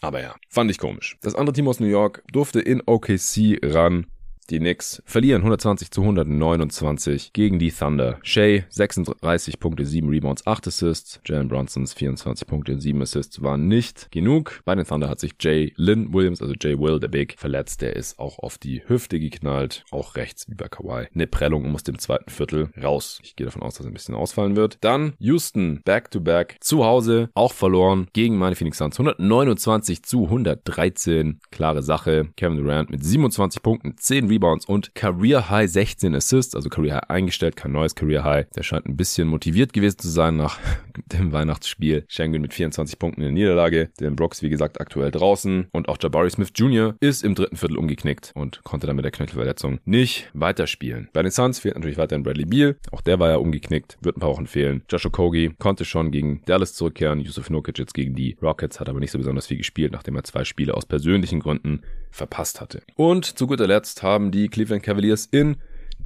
Speaker 1: Aber ja, fand ich komisch. Das andere Team aus New York durfte in OKC ran. Die Knicks verlieren 120 zu 129 gegen die Thunder. Shea 36 Punkte, 7 Rebounds, 8 Assists. Jalen Bronsons 24 Punkte und 7 Assists waren nicht genug. Bei den Thunder hat sich Jay Lynn Williams, also Jay Will, der Big, verletzt. Der ist auch auf die Hüfte geknallt. Auch rechts wie bei Kawhi. Eine Prellung muss dem zweiten Viertel raus. Ich gehe davon aus, dass er ein bisschen ausfallen wird. Dann Houston back-to-back -back, zu Hause auch verloren gegen meine Phoenix Suns. 129 zu 113. Klare Sache. Kevin Durant mit 27 Punkten, 10 Rebounds Rebounds und Career High 16 Assists, also Career High eingestellt, kein neues Career High. Der scheint ein bisschen motiviert gewesen zu sein nach dem Weihnachtsspiel. Schengen mit 24 Punkten in der Niederlage. Den Brooks, wie gesagt, aktuell draußen. Und auch Jabari Smith Jr. ist im dritten Viertel umgeknickt und konnte dann mit der Knöchelverletzung nicht weiterspielen. Bei den Suns fehlt natürlich weiterhin Bradley Beal. Auch der war ja umgeknickt, wird ein paar Wochen fehlen. Joshua Kogi konnte schon gegen Dallas zurückkehren. Yusuf Nurkic jetzt gegen die Rockets, hat aber nicht so besonders viel gespielt, nachdem er zwei Spiele aus persönlichen Gründen verpasst hatte. Und zu guter Letzt haben die Cleveland Cavaliers in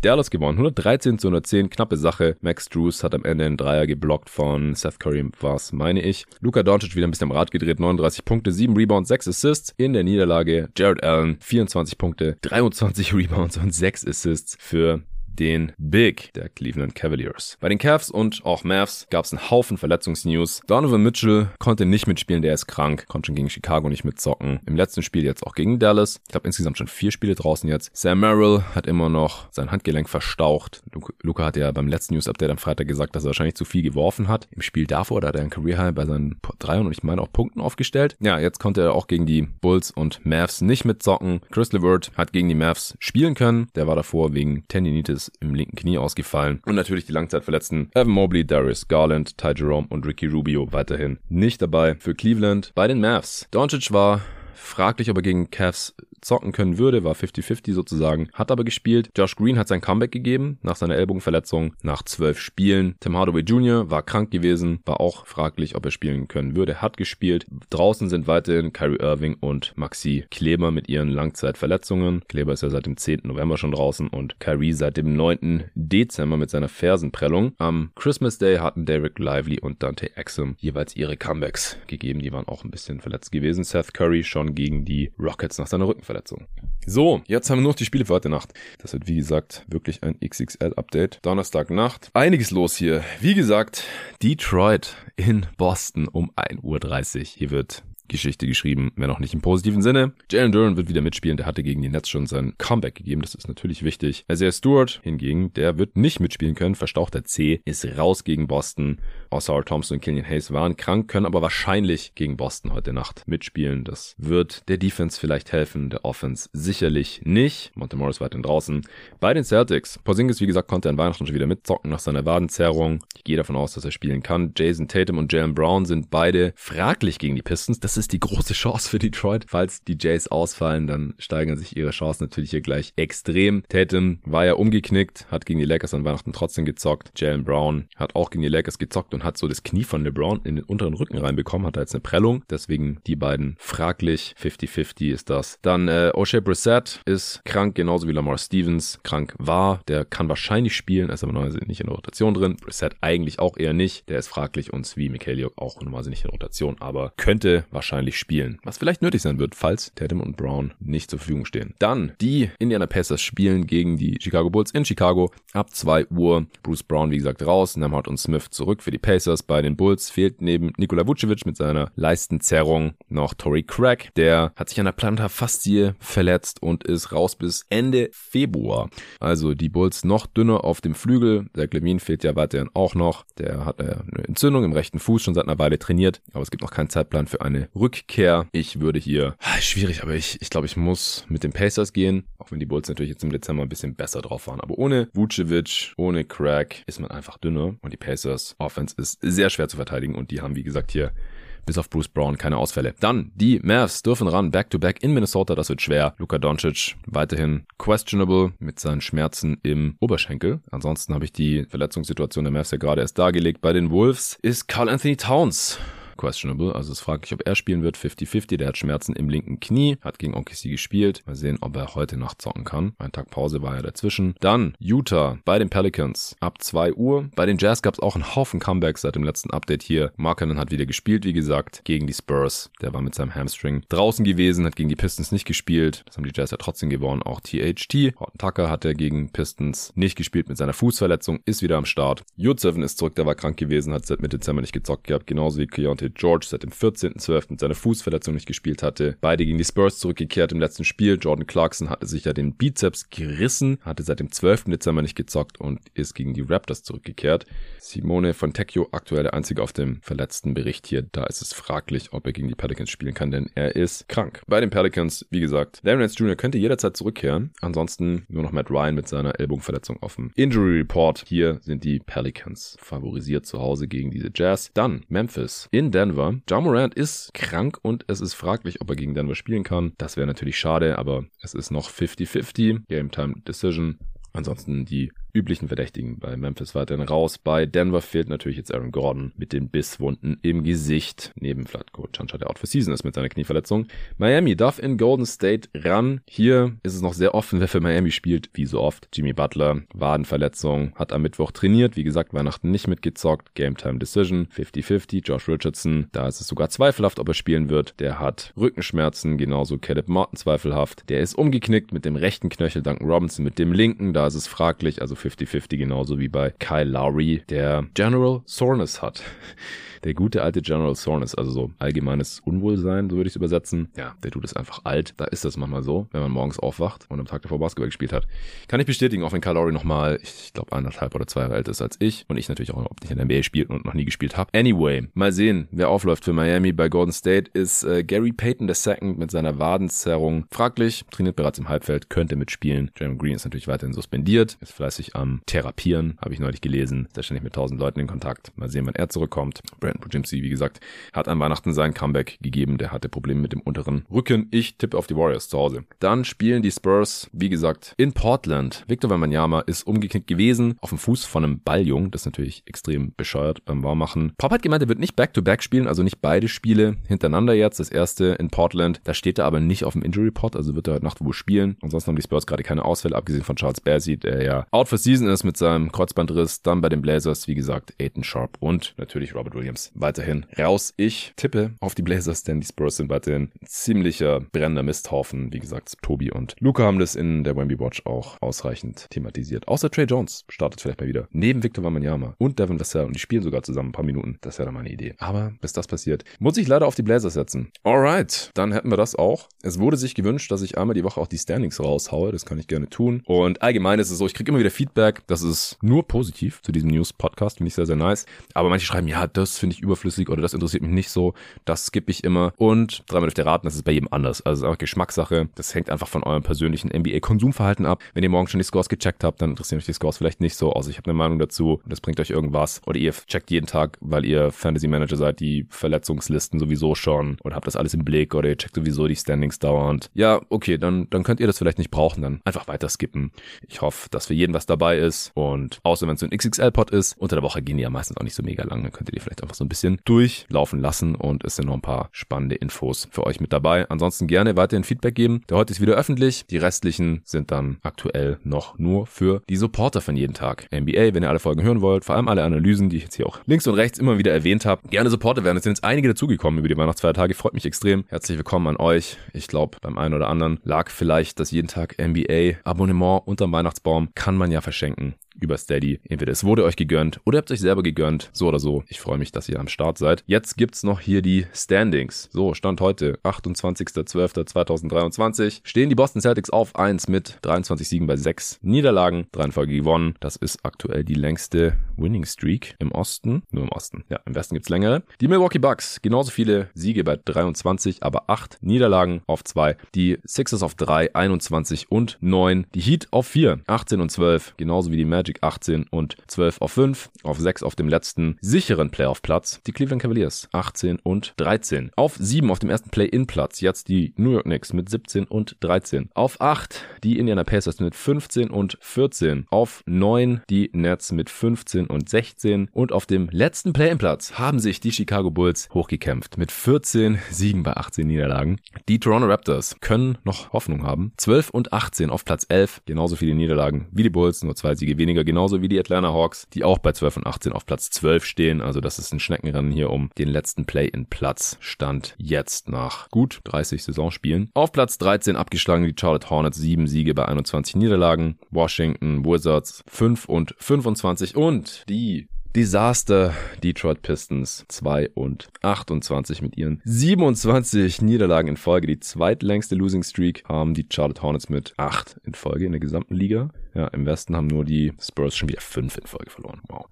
Speaker 1: Dallas gewonnen. 113 zu 110, knappe Sache. Max Drews hat am Ende einen Dreier geblockt von Seth Curry, was meine ich. Luka Doncic wieder ein bisschen am Rad gedreht, 39 Punkte, 7 Rebounds, 6 Assists. In der Niederlage Jared Allen, 24 Punkte, 23 Rebounds und 6 Assists für den Big der Cleveland Cavaliers. Bei den Cavs und auch Mavs gab es einen Haufen Verletzungsnews. Donovan Mitchell konnte nicht mitspielen, der ist krank, konnte schon gegen Chicago nicht mitzocken. Im letzten Spiel jetzt auch gegen Dallas. Ich glaube insgesamt schon vier Spiele draußen jetzt. Sam Merrill hat immer noch sein Handgelenk verstaucht. Luca hat ja beim letzten News-Update am Freitag gesagt, dass er wahrscheinlich zu viel geworfen hat. Im Spiel davor da hat er ein Career High bei seinen Dreiern und ich meine auch Punkten aufgestellt. Ja, jetzt konnte er auch gegen die Bulls und Mavs nicht mitzocken. Chris LeVert hat gegen die Mavs spielen können. Der war davor wegen Tendinitis ist im linken Knie ausgefallen. Und natürlich die Langzeitverletzten Evan Mobley, Darius Garland, Ty Jerome und Ricky Rubio weiterhin nicht dabei für Cleveland. Bei den Mavs. Doncic war fraglich, ob er gegen Cavs zocken können würde, war 50-50 sozusagen, hat aber gespielt. Josh Green hat sein Comeback gegeben nach seiner Ellbogenverletzung nach zwölf Spielen. Tim Hardaway Jr. war krank gewesen, war auch fraglich, ob er spielen können würde, hat gespielt. Draußen sind weiterhin Kyrie Irving und Maxi Kleber mit ihren Langzeitverletzungen. Kleber ist ja seit dem 10. November schon draußen und Kyrie seit dem 9. Dezember mit seiner Fersenprellung. Am Christmas Day hatten Derek Lively und Dante Exum jeweils ihre Comebacks gegeben. Die waren auch ein bisschen verletzt gewesen. Seth Curry schon gegen die Rockets nach seiner Rückenverletzung. Verletzung. So, jetzt haben wir noch die Spiele für heute Nacht. Das wird wie gesagt wirklich ein XXL-Update. Donnerstagnacht. Einiges los hier. Wie gesagt, Detroit in Boston um 1.30 Uhr. Hier wird Geschichte geschrieben, wenn auch nicht im positiven Sinne. Jalen Duran wird wieder mitspielen, der hatte gegen die Nets schon sein Comeback gegeben, das ist natürlich wichtig. Isaiah Stewart hingegen, der wird nicht mitspielen können, verstauchter C, ist raus gegen Boston. Osar Thompson und Killian Hayes waren krank, können aber wahrscheinlich gegen Boston heute Nacht mitspielen. Das wird der Defense vielleicht helfen, der Offense sicherlich nicht. Montemorris weiterhin draußen. Bei den Celtics, Porzingis, wie gesagt, konnte an Weihnachten schon wieder mitzocken nach seiner Wadenzerrung. Ich gehe davon aus, dass er spielen kann. Jason Tatum und Jalen Brown sind beide fraglich gegen die Pistons. Das ist ist die große Chance für Detroit. Falls die Jays ausfallen, dann steigern sich ihre Chancen natürlich hier gleich extrem. Tatum war ja umgeknickt, hat gegen die Lakers an Weihnachten trotzdem gezockt. Jalen Brown hat auch gegen die Lakers gezockt und hat so das Knie von LeBron in den unteren Rücken reinbekommen, hat da jetzt eine Prellung. Deswegen die beiden fraglich. 50-50 ist das. Dann äh, O'Shea Brissett ist krank, genauso wie Lamar Stevens krank war. Der kann wahrscheinlich spielen, ist aber normalerweise nicht in der Rotation drin. Brissett eigentlich auch eher nicht. Der ist fraglich und wie Mikhailiuk auch normalerweise nicht in der Rotation, aber könnte wahrscheinlich wahrscheinlich spielen. Was vielleicht nötig sein wird, falls Tatum und Brown nicht zur Verfügung stehen. Dann die Indiana Pacers spielen gegen die Chicago Bulls in Chicago ab 2 Uhr. Bruce Brown, wie gesagt, raus. Nemhard und Smith zurück für die Pacers. Bei den Bulls fehlt neben Nikola Vucevic mit seiner Leistenzerrung noch Tory Craig. Der hat sich an der Plantarfaszie verletzt und ist raus bis Ende Februar. Also die Bulls noch dünner auf dem Flügel. Der Levine fehlt ja weiterhin auch noch. Der hat eine Entzündung im rechten Fuß schon seit einer Weile trainiert, aber es gibt noch keinen Zeitplan für eine Rückkehr. Ich würde hier, ah, schwierig, aber ich, ich glaube, ich muss mit den Pacers gehen, auch wenn die Bulls natürlich jetzt im Dezember ein bisschen besser drauf waren. Aber ohne Vucevic, ohne Craig ist man einfach dünner und die Pacers Offense ist sehr schwer zu verteidigen und die haben, wie gesagt, hier bis auf Bruce Brown keine Ausfälle. Dann, die Mavs dürfen ran, back-to-back -back in Minnesota, das wird schwer. Luka Doncic weiterhin questionable mit seinen Schmerzen im Oberschenkel. Ansonsten habe ich die Verletzungssituation der Mavs ja gerade erst dargelegt. Bei den Wolves ist Carl Anthony Towns questionable. Also es fragt sich, ob er spielen wird. 50-50. Der hat Schmerzen im linken Knie. Hat gegen OKC gespielt. Mal sehen, ob er heute Nacht zocken kann. Ein Tag Pause war ja dazwischen. Dann Utah bei den Pelicans ab 2 Uhr. Bei den Jazz gab es auch einen Haufen Comebacks seit dem letzten Update hier. Markkanen hat wieder gespielt, wie gesagt, gegen die Spurs. Der war mit seinem Hamstring draußen gewesen, hat gegen die Pistons nicht gespielt. Das haben die Jazz ja trotzdem gewonnen. Auch THT. Horton Tucker hat er gegen Pistons nicht gespielt mit seiner Fußverletzung. Ist wieder am Start. J7 ist zurück, der war krank gewesen, hat seit Mitte Dezember nicht gezockt gehabt. Genauso wie Keontae George seit dem 14.12. mit seiner Fußverletzung nicht gespielt hatte. Beide gegen die Spurs zurückgekehrt im letzten Spiel. Jordan Clarkson hatte sich ja den Bizeps gerissen, hatte seit dem 12. Dezember nicht gezockt und ist gegen die Raptors zurückgekehrt. Simone von Tecchio aktuell der einzige auf dem verletzten Bericht hier. Da ist es fraglich, ob er gegen die Pelicans spielen kann, denn er ist krank. Bei den Pelicans, wie gesagt, Nance Jr. könnte jederzeit zurückkehren. Ansonsten nur noch Matt Ryan mit seiner Ellbogenverletzung auf dem Injury Report. Hier sind die Pelicans favorisiert zu Hause gegen diese Jazz. Dann Memphis in Denver. John Morant ist krank und es ist fraglich, ob er gegen Denver spielen kann. Das wäre natürlich schade, aber es ist noch 50-50. Game Time Decision. Ansonsten die üblichen Verdächtigen bei Memphis weiterhin raus. Bei Denver fehlt natürlich jetzt Aaron Gordon mit den Bisswunden im Gesicht. Neben Vladko Chancha, der out for season ist mit seiner Knieverletzung. Miami darf in Golden State ran. Hier ist es noch sehr offen, wer für Miami spielt, wie so oft. Jimmy Butler, Wadenverletzung, hat am Mittwoch trainiert. Wie gesagt, Weihnachten nicht mitgezockt. Game Time Decision, 50-50. Josh Richardson, da ist es sogar zweifelhaft, ob er spielen wird. Der hat Rückenschmerzen, genauso Caleb Martin zweifelhaft. Der ist umgeknickt mit dem rechten Knöchel, Duncan Robinson mit dem linken. Da ist es fraglich, also 50-50, genauso wie bei Kyle Lowry, der General Soreness hat der gute alte General Soreness, also so allgemeines Unwohlsein, so würde ich es übersetzen. Ja, der tut es einfach alt. Da ist das manchmal so, wenn man morgens aufwacht und am Tag davor Basketball gespielt hat. Kann ich bestätigen, auch wenn Kyle Lowry nochmal, ich glaube, anderthalb oder zwei Jahre älter ist als ich und ich natürlich auch überhaupt nicht in der NBA spielt und noch nie gespielt habe. Anyway, mal sehen, wer aufläuft für Miami. Bei Golden State ist äh, Gary Payton II mit seiner Wadenzerrung fraglich, trainiert bereits im Halbfeld, könnte mitspielen. Jeremy Green ist natürlich weiterhin suspendiert, ist fleißig am Therapieren, habe ich neulich gelesen. Ist ständig mit tausend Leuten in Kontakt. Mal sehen, wann er zurückkommt. Brandon Pujimsi, wie gesagt, hat an Weihnachten sein Comeback gegeben. Der hatte Probleme mit dem unteren Rücken. Ich tippe auf die Warriors zu Hause. Dann spielen die Spurs, wie gesagt, in Portland. Victor Wembanyama ist umgeknickt gewesen auf dem Fuß von einem Balljung. Das ist natürlich extrem bescheuert beim Warmachen. Pop hat gemeint, er wird nicht Back-to-Back -back spielen, also nicht beide Spiele hintereinander jetzt. Das erste in Portland. Da steht er aber nicht auf dem Injury Report, also wird er heute Nacht wohl spielen. Ansonsten haben die Spurs gerade keine Ausfälle, abgesehen von Charles Bassey, der ja out for season ist mit seinem Kreuzbandriss. Dann bei den Blazers, wie gesagt, Aiton Sharp und natürlich Robert Williams weiterhin weiterhin raus. Ich tippe auf die Blazers, denn die Spurs sind weiterhin ein ziemlicher brennender Misthaufen. Wie gesagt, Tobi und Luca haben das in der Wemby Watch auch ausreichend thematisiert. Außer Trey Jones startet vielleicht mal wieder. Neben Victor Wembanyama und Devin Vassell und die spielen sogar zusammen ein paar Minuten. Das wäre dann meine Idee. Aber bis das passiert, muss ich leider auf die Blazers setzen. Alright, dann hätten wir das auch. Es wurde sich gewünscht, dass ich einmal die Woche auch die Standings raushaue. Das kann ich gerne tun. Und allgemein ist es so, ich kriege immer wieder Feedback. Das ist nur positiv zu diesem News-Podcast. Finde ich sehr, sehr nice. Aber manche schreiben, ja, das finde ich überflüssig oder das interessiert mich nicht so. Das skippe ich immer. Und dreimal dürft ihr raten, das ist bei jedem anders. Also einfach Geschmackssache. Das hängt einfach von eurem persönlichen NBA-Konsumverhalten ab. Wenn ihr morgen schon die Scores gecheckt habt, dann interessieren euch die Scores vielleicht nicht so. Also ich habe eine Meinung dazu und das bringt euch irgendwas. Oder ihr checkt jeden Tag, weil ihr Fantasy Manager seid, die Verletzungslisten sowieso schon oder habt das alles im Blick oder ihr checkt sowieso die Standings dauernd. Ja, okay, dann, dann könnt ihr das vielleicht nicht brauchen, dann einfach weiter skippen. Ich hoffe, dass für jeden was dabei ist und außer wenn es so ein XXL-Pod ist, unter der Woche gehen die ja meistens auch nicht so mega lang, dann könnt ihr die vielleicht einfach so so ein bisschen durchlaufen lassen und es sind noch ein paar spannende Infos für euch mit dabei. Ansonsten gerne weiterhin Feedback geben. Der heute ist wieder öffentlich. Die restlichen sind dann aktuell noch nur für die Supporter von jeden Tag. NBA, wenn ihr alle Folgen hören wollt, vor allem alle Analysen, die ich jetzt hier auch links und rechts immer wieder erwähnt habe, gerne Supporter werden. Es sind jetzt einige dazugekommen über die Weihnachtsfeiertage. Freut mich extrem. Herzlich willkommen an euch. Ich glaube, beim einen oder anderen lag vielleicht das jeden Tag NBA Abonnement unterm Weihnachtsbaum. Kann man ja verschenken über Steady. Entweder es wurde euch gegönnt oder ihr habt euch selber gegönnt. So oder so. Ich freue mich, dass ihr am Start seid. Jetzt gibt's noch hier die Standings. So, Stand heute, 28.12.2023. Stehen die Boston Celtics auf 1 mit 23 Siegen bei 6 Niederlagen. Drei in Folge gewonnen. Das ist aktuell die längste Winning Streak im Osten. Nur im Osten. Ja, im Westen gibt's längere. Die Milwaukee Bucks, genauso viele Siege bei 23, aber 8 Niederlagen auf 2. Die Sixers auf 3, 21 und 9. Die Heat auf 4, 18 und 12. Genauso wie die Magic Magic 18 und 12 auf 5, auf 6 auf dem letzten sicheren Playoff-Platz. Die Cleveland Cavaliers 18 und 13. Auf 7 auf dem ersten Play-In-Platz jetzt die New York Knicks mit 17 und 13. Auf 8 die Indiana Pacers mit 15 und 14. Auf 9 die Nets mit 15 und 16. Und auf dem letzten Play-In-Platz haben sich die Chicago Bulls hochgekämpft mit 14 Siegen bei 18 Niederlagen. Die Toronto Raptors können noch Hoffnung haben. 12 und 18 auf Platz 11. Genauso viele Niederlagen wie die Bulls, nur zwei Siege weniger weniger, genauso wie die Atlanta Hawks, die auch bei 12 und 18 auf Platz 12 stehen. Also das ist ein Schneckenrennen hier um den letzten Play-in-Platz. Stand jetzt nach gut 30 Saisonspielen. Auf Platz 13 abgeschlagen die Charlotte Hornets, 7 Siege bei 21 Niederlagen. Washington Wizards 5 und 25 und die Desaster Detroit Pistons 2 und 28 mit ihren 27 Niederlagen in Folge. Die zweitlängste Losing Streak haben die Charlotte Hornets mit 8 in Folge in der gesamten Liga. Ja, im Westen haben nur die Spurs schon wieder 5 in Folge verloren. Wow.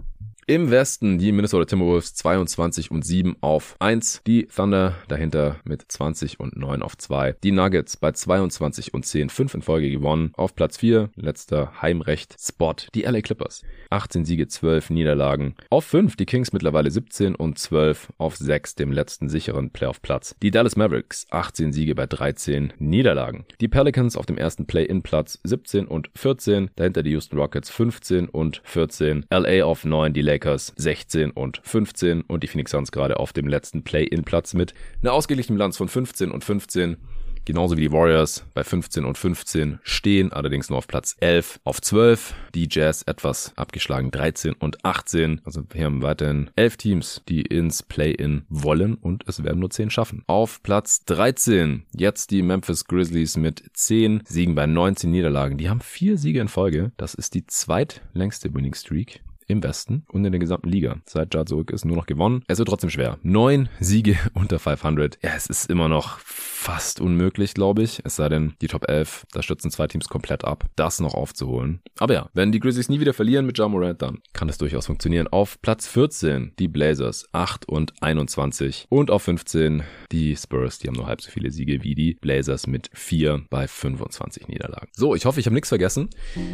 Speaker 1: Im Westen die Minnesota Timberwolves 22 und 7 auf 1. Die Thunder dahinter mit 20 und 9 auf 2. Die Nuggets bei 22 und 10 5 in Folge gewonnen. Auf Platz 4, letzter Heimrecht Spot. Die LA Clippers 18 Siege, 12 Niederlagen. Auf 5 die Kings mittlerweile 17 und 12 auf 6 dem letzten sicheren Playoff-Platz. Die Dallas Mavericks 18 Siege bei 13 Niederlagen. Die Pelicans auf dem ersten Play-In-Platz 17 und 14. Dahinter die Houston Rockets 15 und 14. LA auf 9, die Lakers 16 und 15 und die Phoenix Suns gerade auf dem letzten Play-In-Platz mit einer ausgeglichenen Bilanz von 15 und 15 genauso wie die Warriors bei 15 und 15 stehen, allerdings nur auf Platz 11. Auf 12 die Jazz etwas abgeschlagen 13 und 18. Also wir haben weiterhin 11 Teams, die ins Play-In wollen und es werden nur 10 schaffen. Auf Platz 13 jetzt die Memphis Grizzlies mit 10 Siegen bei 19 Niederlagen. Die haben vier Siege in Folge. Das ist die zweitlängste Winning Streak im Westen und in der gesamten Liga. Seit Judd ist nur noch gewonnen. Es wird trotzdem schwer. Neun Siege unter 500. Ja, es ist immer noch fast unmöglich, glaube ich. Es sei denn, die Top 11, da stützen zwei Teams komplett ab, das noch aufzuholen. Aber ja, wenn die Grizzlies nie wieder verlieren mit Ja Morant, dann kann das durchaus funktionieren. Auf Platz 14 die Blazers 8 und 21 und auf 15 die Spurs, die haben nur halb so viele Siege wie die Blazers mit 4 bei 25 Niederlagen. So, ich hoffe, ich habe nichts vergessen.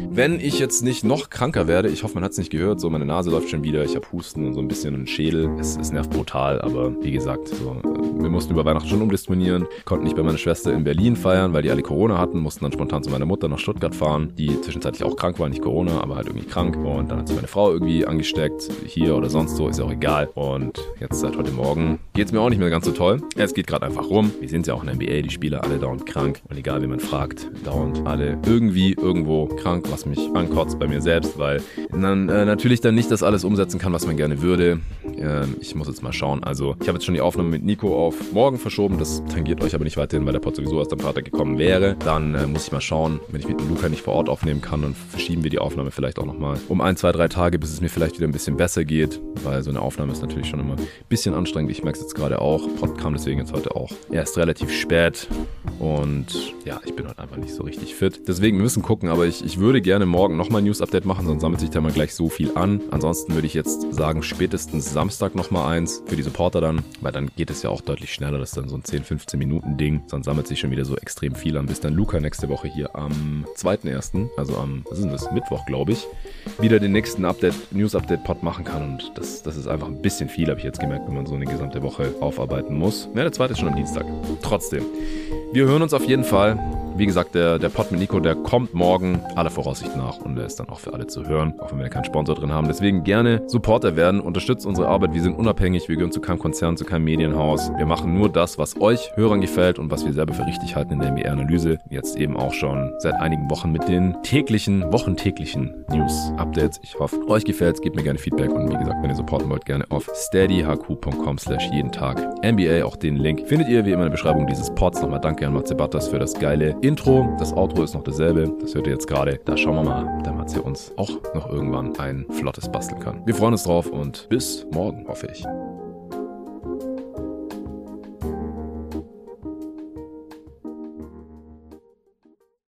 Speaker 1: Wenn ich jetzt nicht noch kranker werde, ich hoffe, man hat es nicht gehört, so meine Nase läuft schon wieder, ich habe Husten und so ein bisschen einen Schädel. Es, es nervt brutal, aber wie gesagt, so, wir mussten über Weihnachten schon umdisponieren, konnten nicht bei meiner Schwester in Berlin feiern, weil die alle Corona hatten, mussten dann spontan zu meiner Mutter nach Stuttgart fahren, die zwischenzeitlich auch krank war, nicht Corona, aber halt irgendwie krank. Und dann hat sich meine Frau irgendwie angesteckt, hier oder sonst so, ist ja auch egal. Und jetzt seit heute Morgen geht es mir auch nicht mehr ganz so toll. Es geht gerade einfach rum. Wir sind ja auch in der NBA, die Spieler alle dauernd krank. Und egal, wie man fragt, dauernd alle irgendwie irgendwo krank, was mich ankotzt bei mir selbst, weil dann äh, natürlich dann nicht das alles umsetzen kann, was man gerne würde. Ähm, ich muss jetzt mal schauen. Also, ich habe jetzt schon die Aufnahme mit Nico auf morgen verschoben. Das tangiert euch aber nicht weiterhin, weil der Pod sowieso erst am Freitag gekommen wäre. Dann äh, muss ich mal schauen, wenn ich mit Luca nicht vor Ort aufnehmen kann, dann verschieben wir die Aufnahme vielleicht auch nochmal um ein, zwei, drei Tage, bis es mir vielleicht wieder ein bisschen besser geht, weil so eine Aufnahme ist natürlich schon immer ein bisschen anstrengend. Ich merke es jetzt gerade auch. Pod kam deswegen jetzt heute auch erst relativ spät und ja, ich bin heute einfach nicht so richtig fit. Deswegen müssen gucken, aber ich, ich würde gerne morgen nochmal ein News-Update machen, sonst sammelt sich da mal gleich so viel an. Ansonsten würde ich jetzt sagen, spätestens Samstag nochmal eins für die Supporter dann, weil dann geht es ja auch deutlich schneller. Das ist dann so ein 10, 15 Minuten Ding. Sonst sammelt sich schon wieder so extrem viel an, bis dann Luca nächste Woche hier am 2.1., also am, was ist das, Mittwoch, glaube ich, wieder den nächsten Update, News-Update-Pod machen kann. Und das, das ist einfach ein bisschen viel, habe ich jetzt gemerkt, wenn man so eine gesamte Woche aufarbeiten muss. Ja, der zweite ist schon am Dienstag. Trotzdem. Wir hören uns auf jeden Fall Wie gesagt, der, der Pod mit Nico, der kommt morgen aller Voraussicht nach und der ist dann auch für alle zu hören, auch wenn wir keinen Sponsor drin haben. Deswegen gerne Supporter werden, unterstützt unsere Arbeit. Wir sind unabhängig, wir gehören zu keinem Konzern, zu keinem Medienhaus. Wir machen nur das, was euch Hörern gefällt und was wir selber für richtig halten in der MBR-Analyse. Jetzt eben auch schon seit einigen Wochen mit den täglichen, wochentäglichen News-Updates. Ich hoffe, euch gefällt's. Gebt mir gerne Feedback und wie gesagt, wenn ihr supporten wollt, gerne auf steadyhq.com slash jeden Tag NBA. Auch den Link findet ihr wie immer in der Beschreibung dieses Pods. Nochmal danke an Matze Butters für das geile Intro. Das Outro ist noch dasselbe. Das hört ihr jetzt gerade. Da schauen wir mal, da Matze uns auch noch irgendwann ein flottes basteln kann. Wir freuen uns drauf und bis morgen, hoffe ich.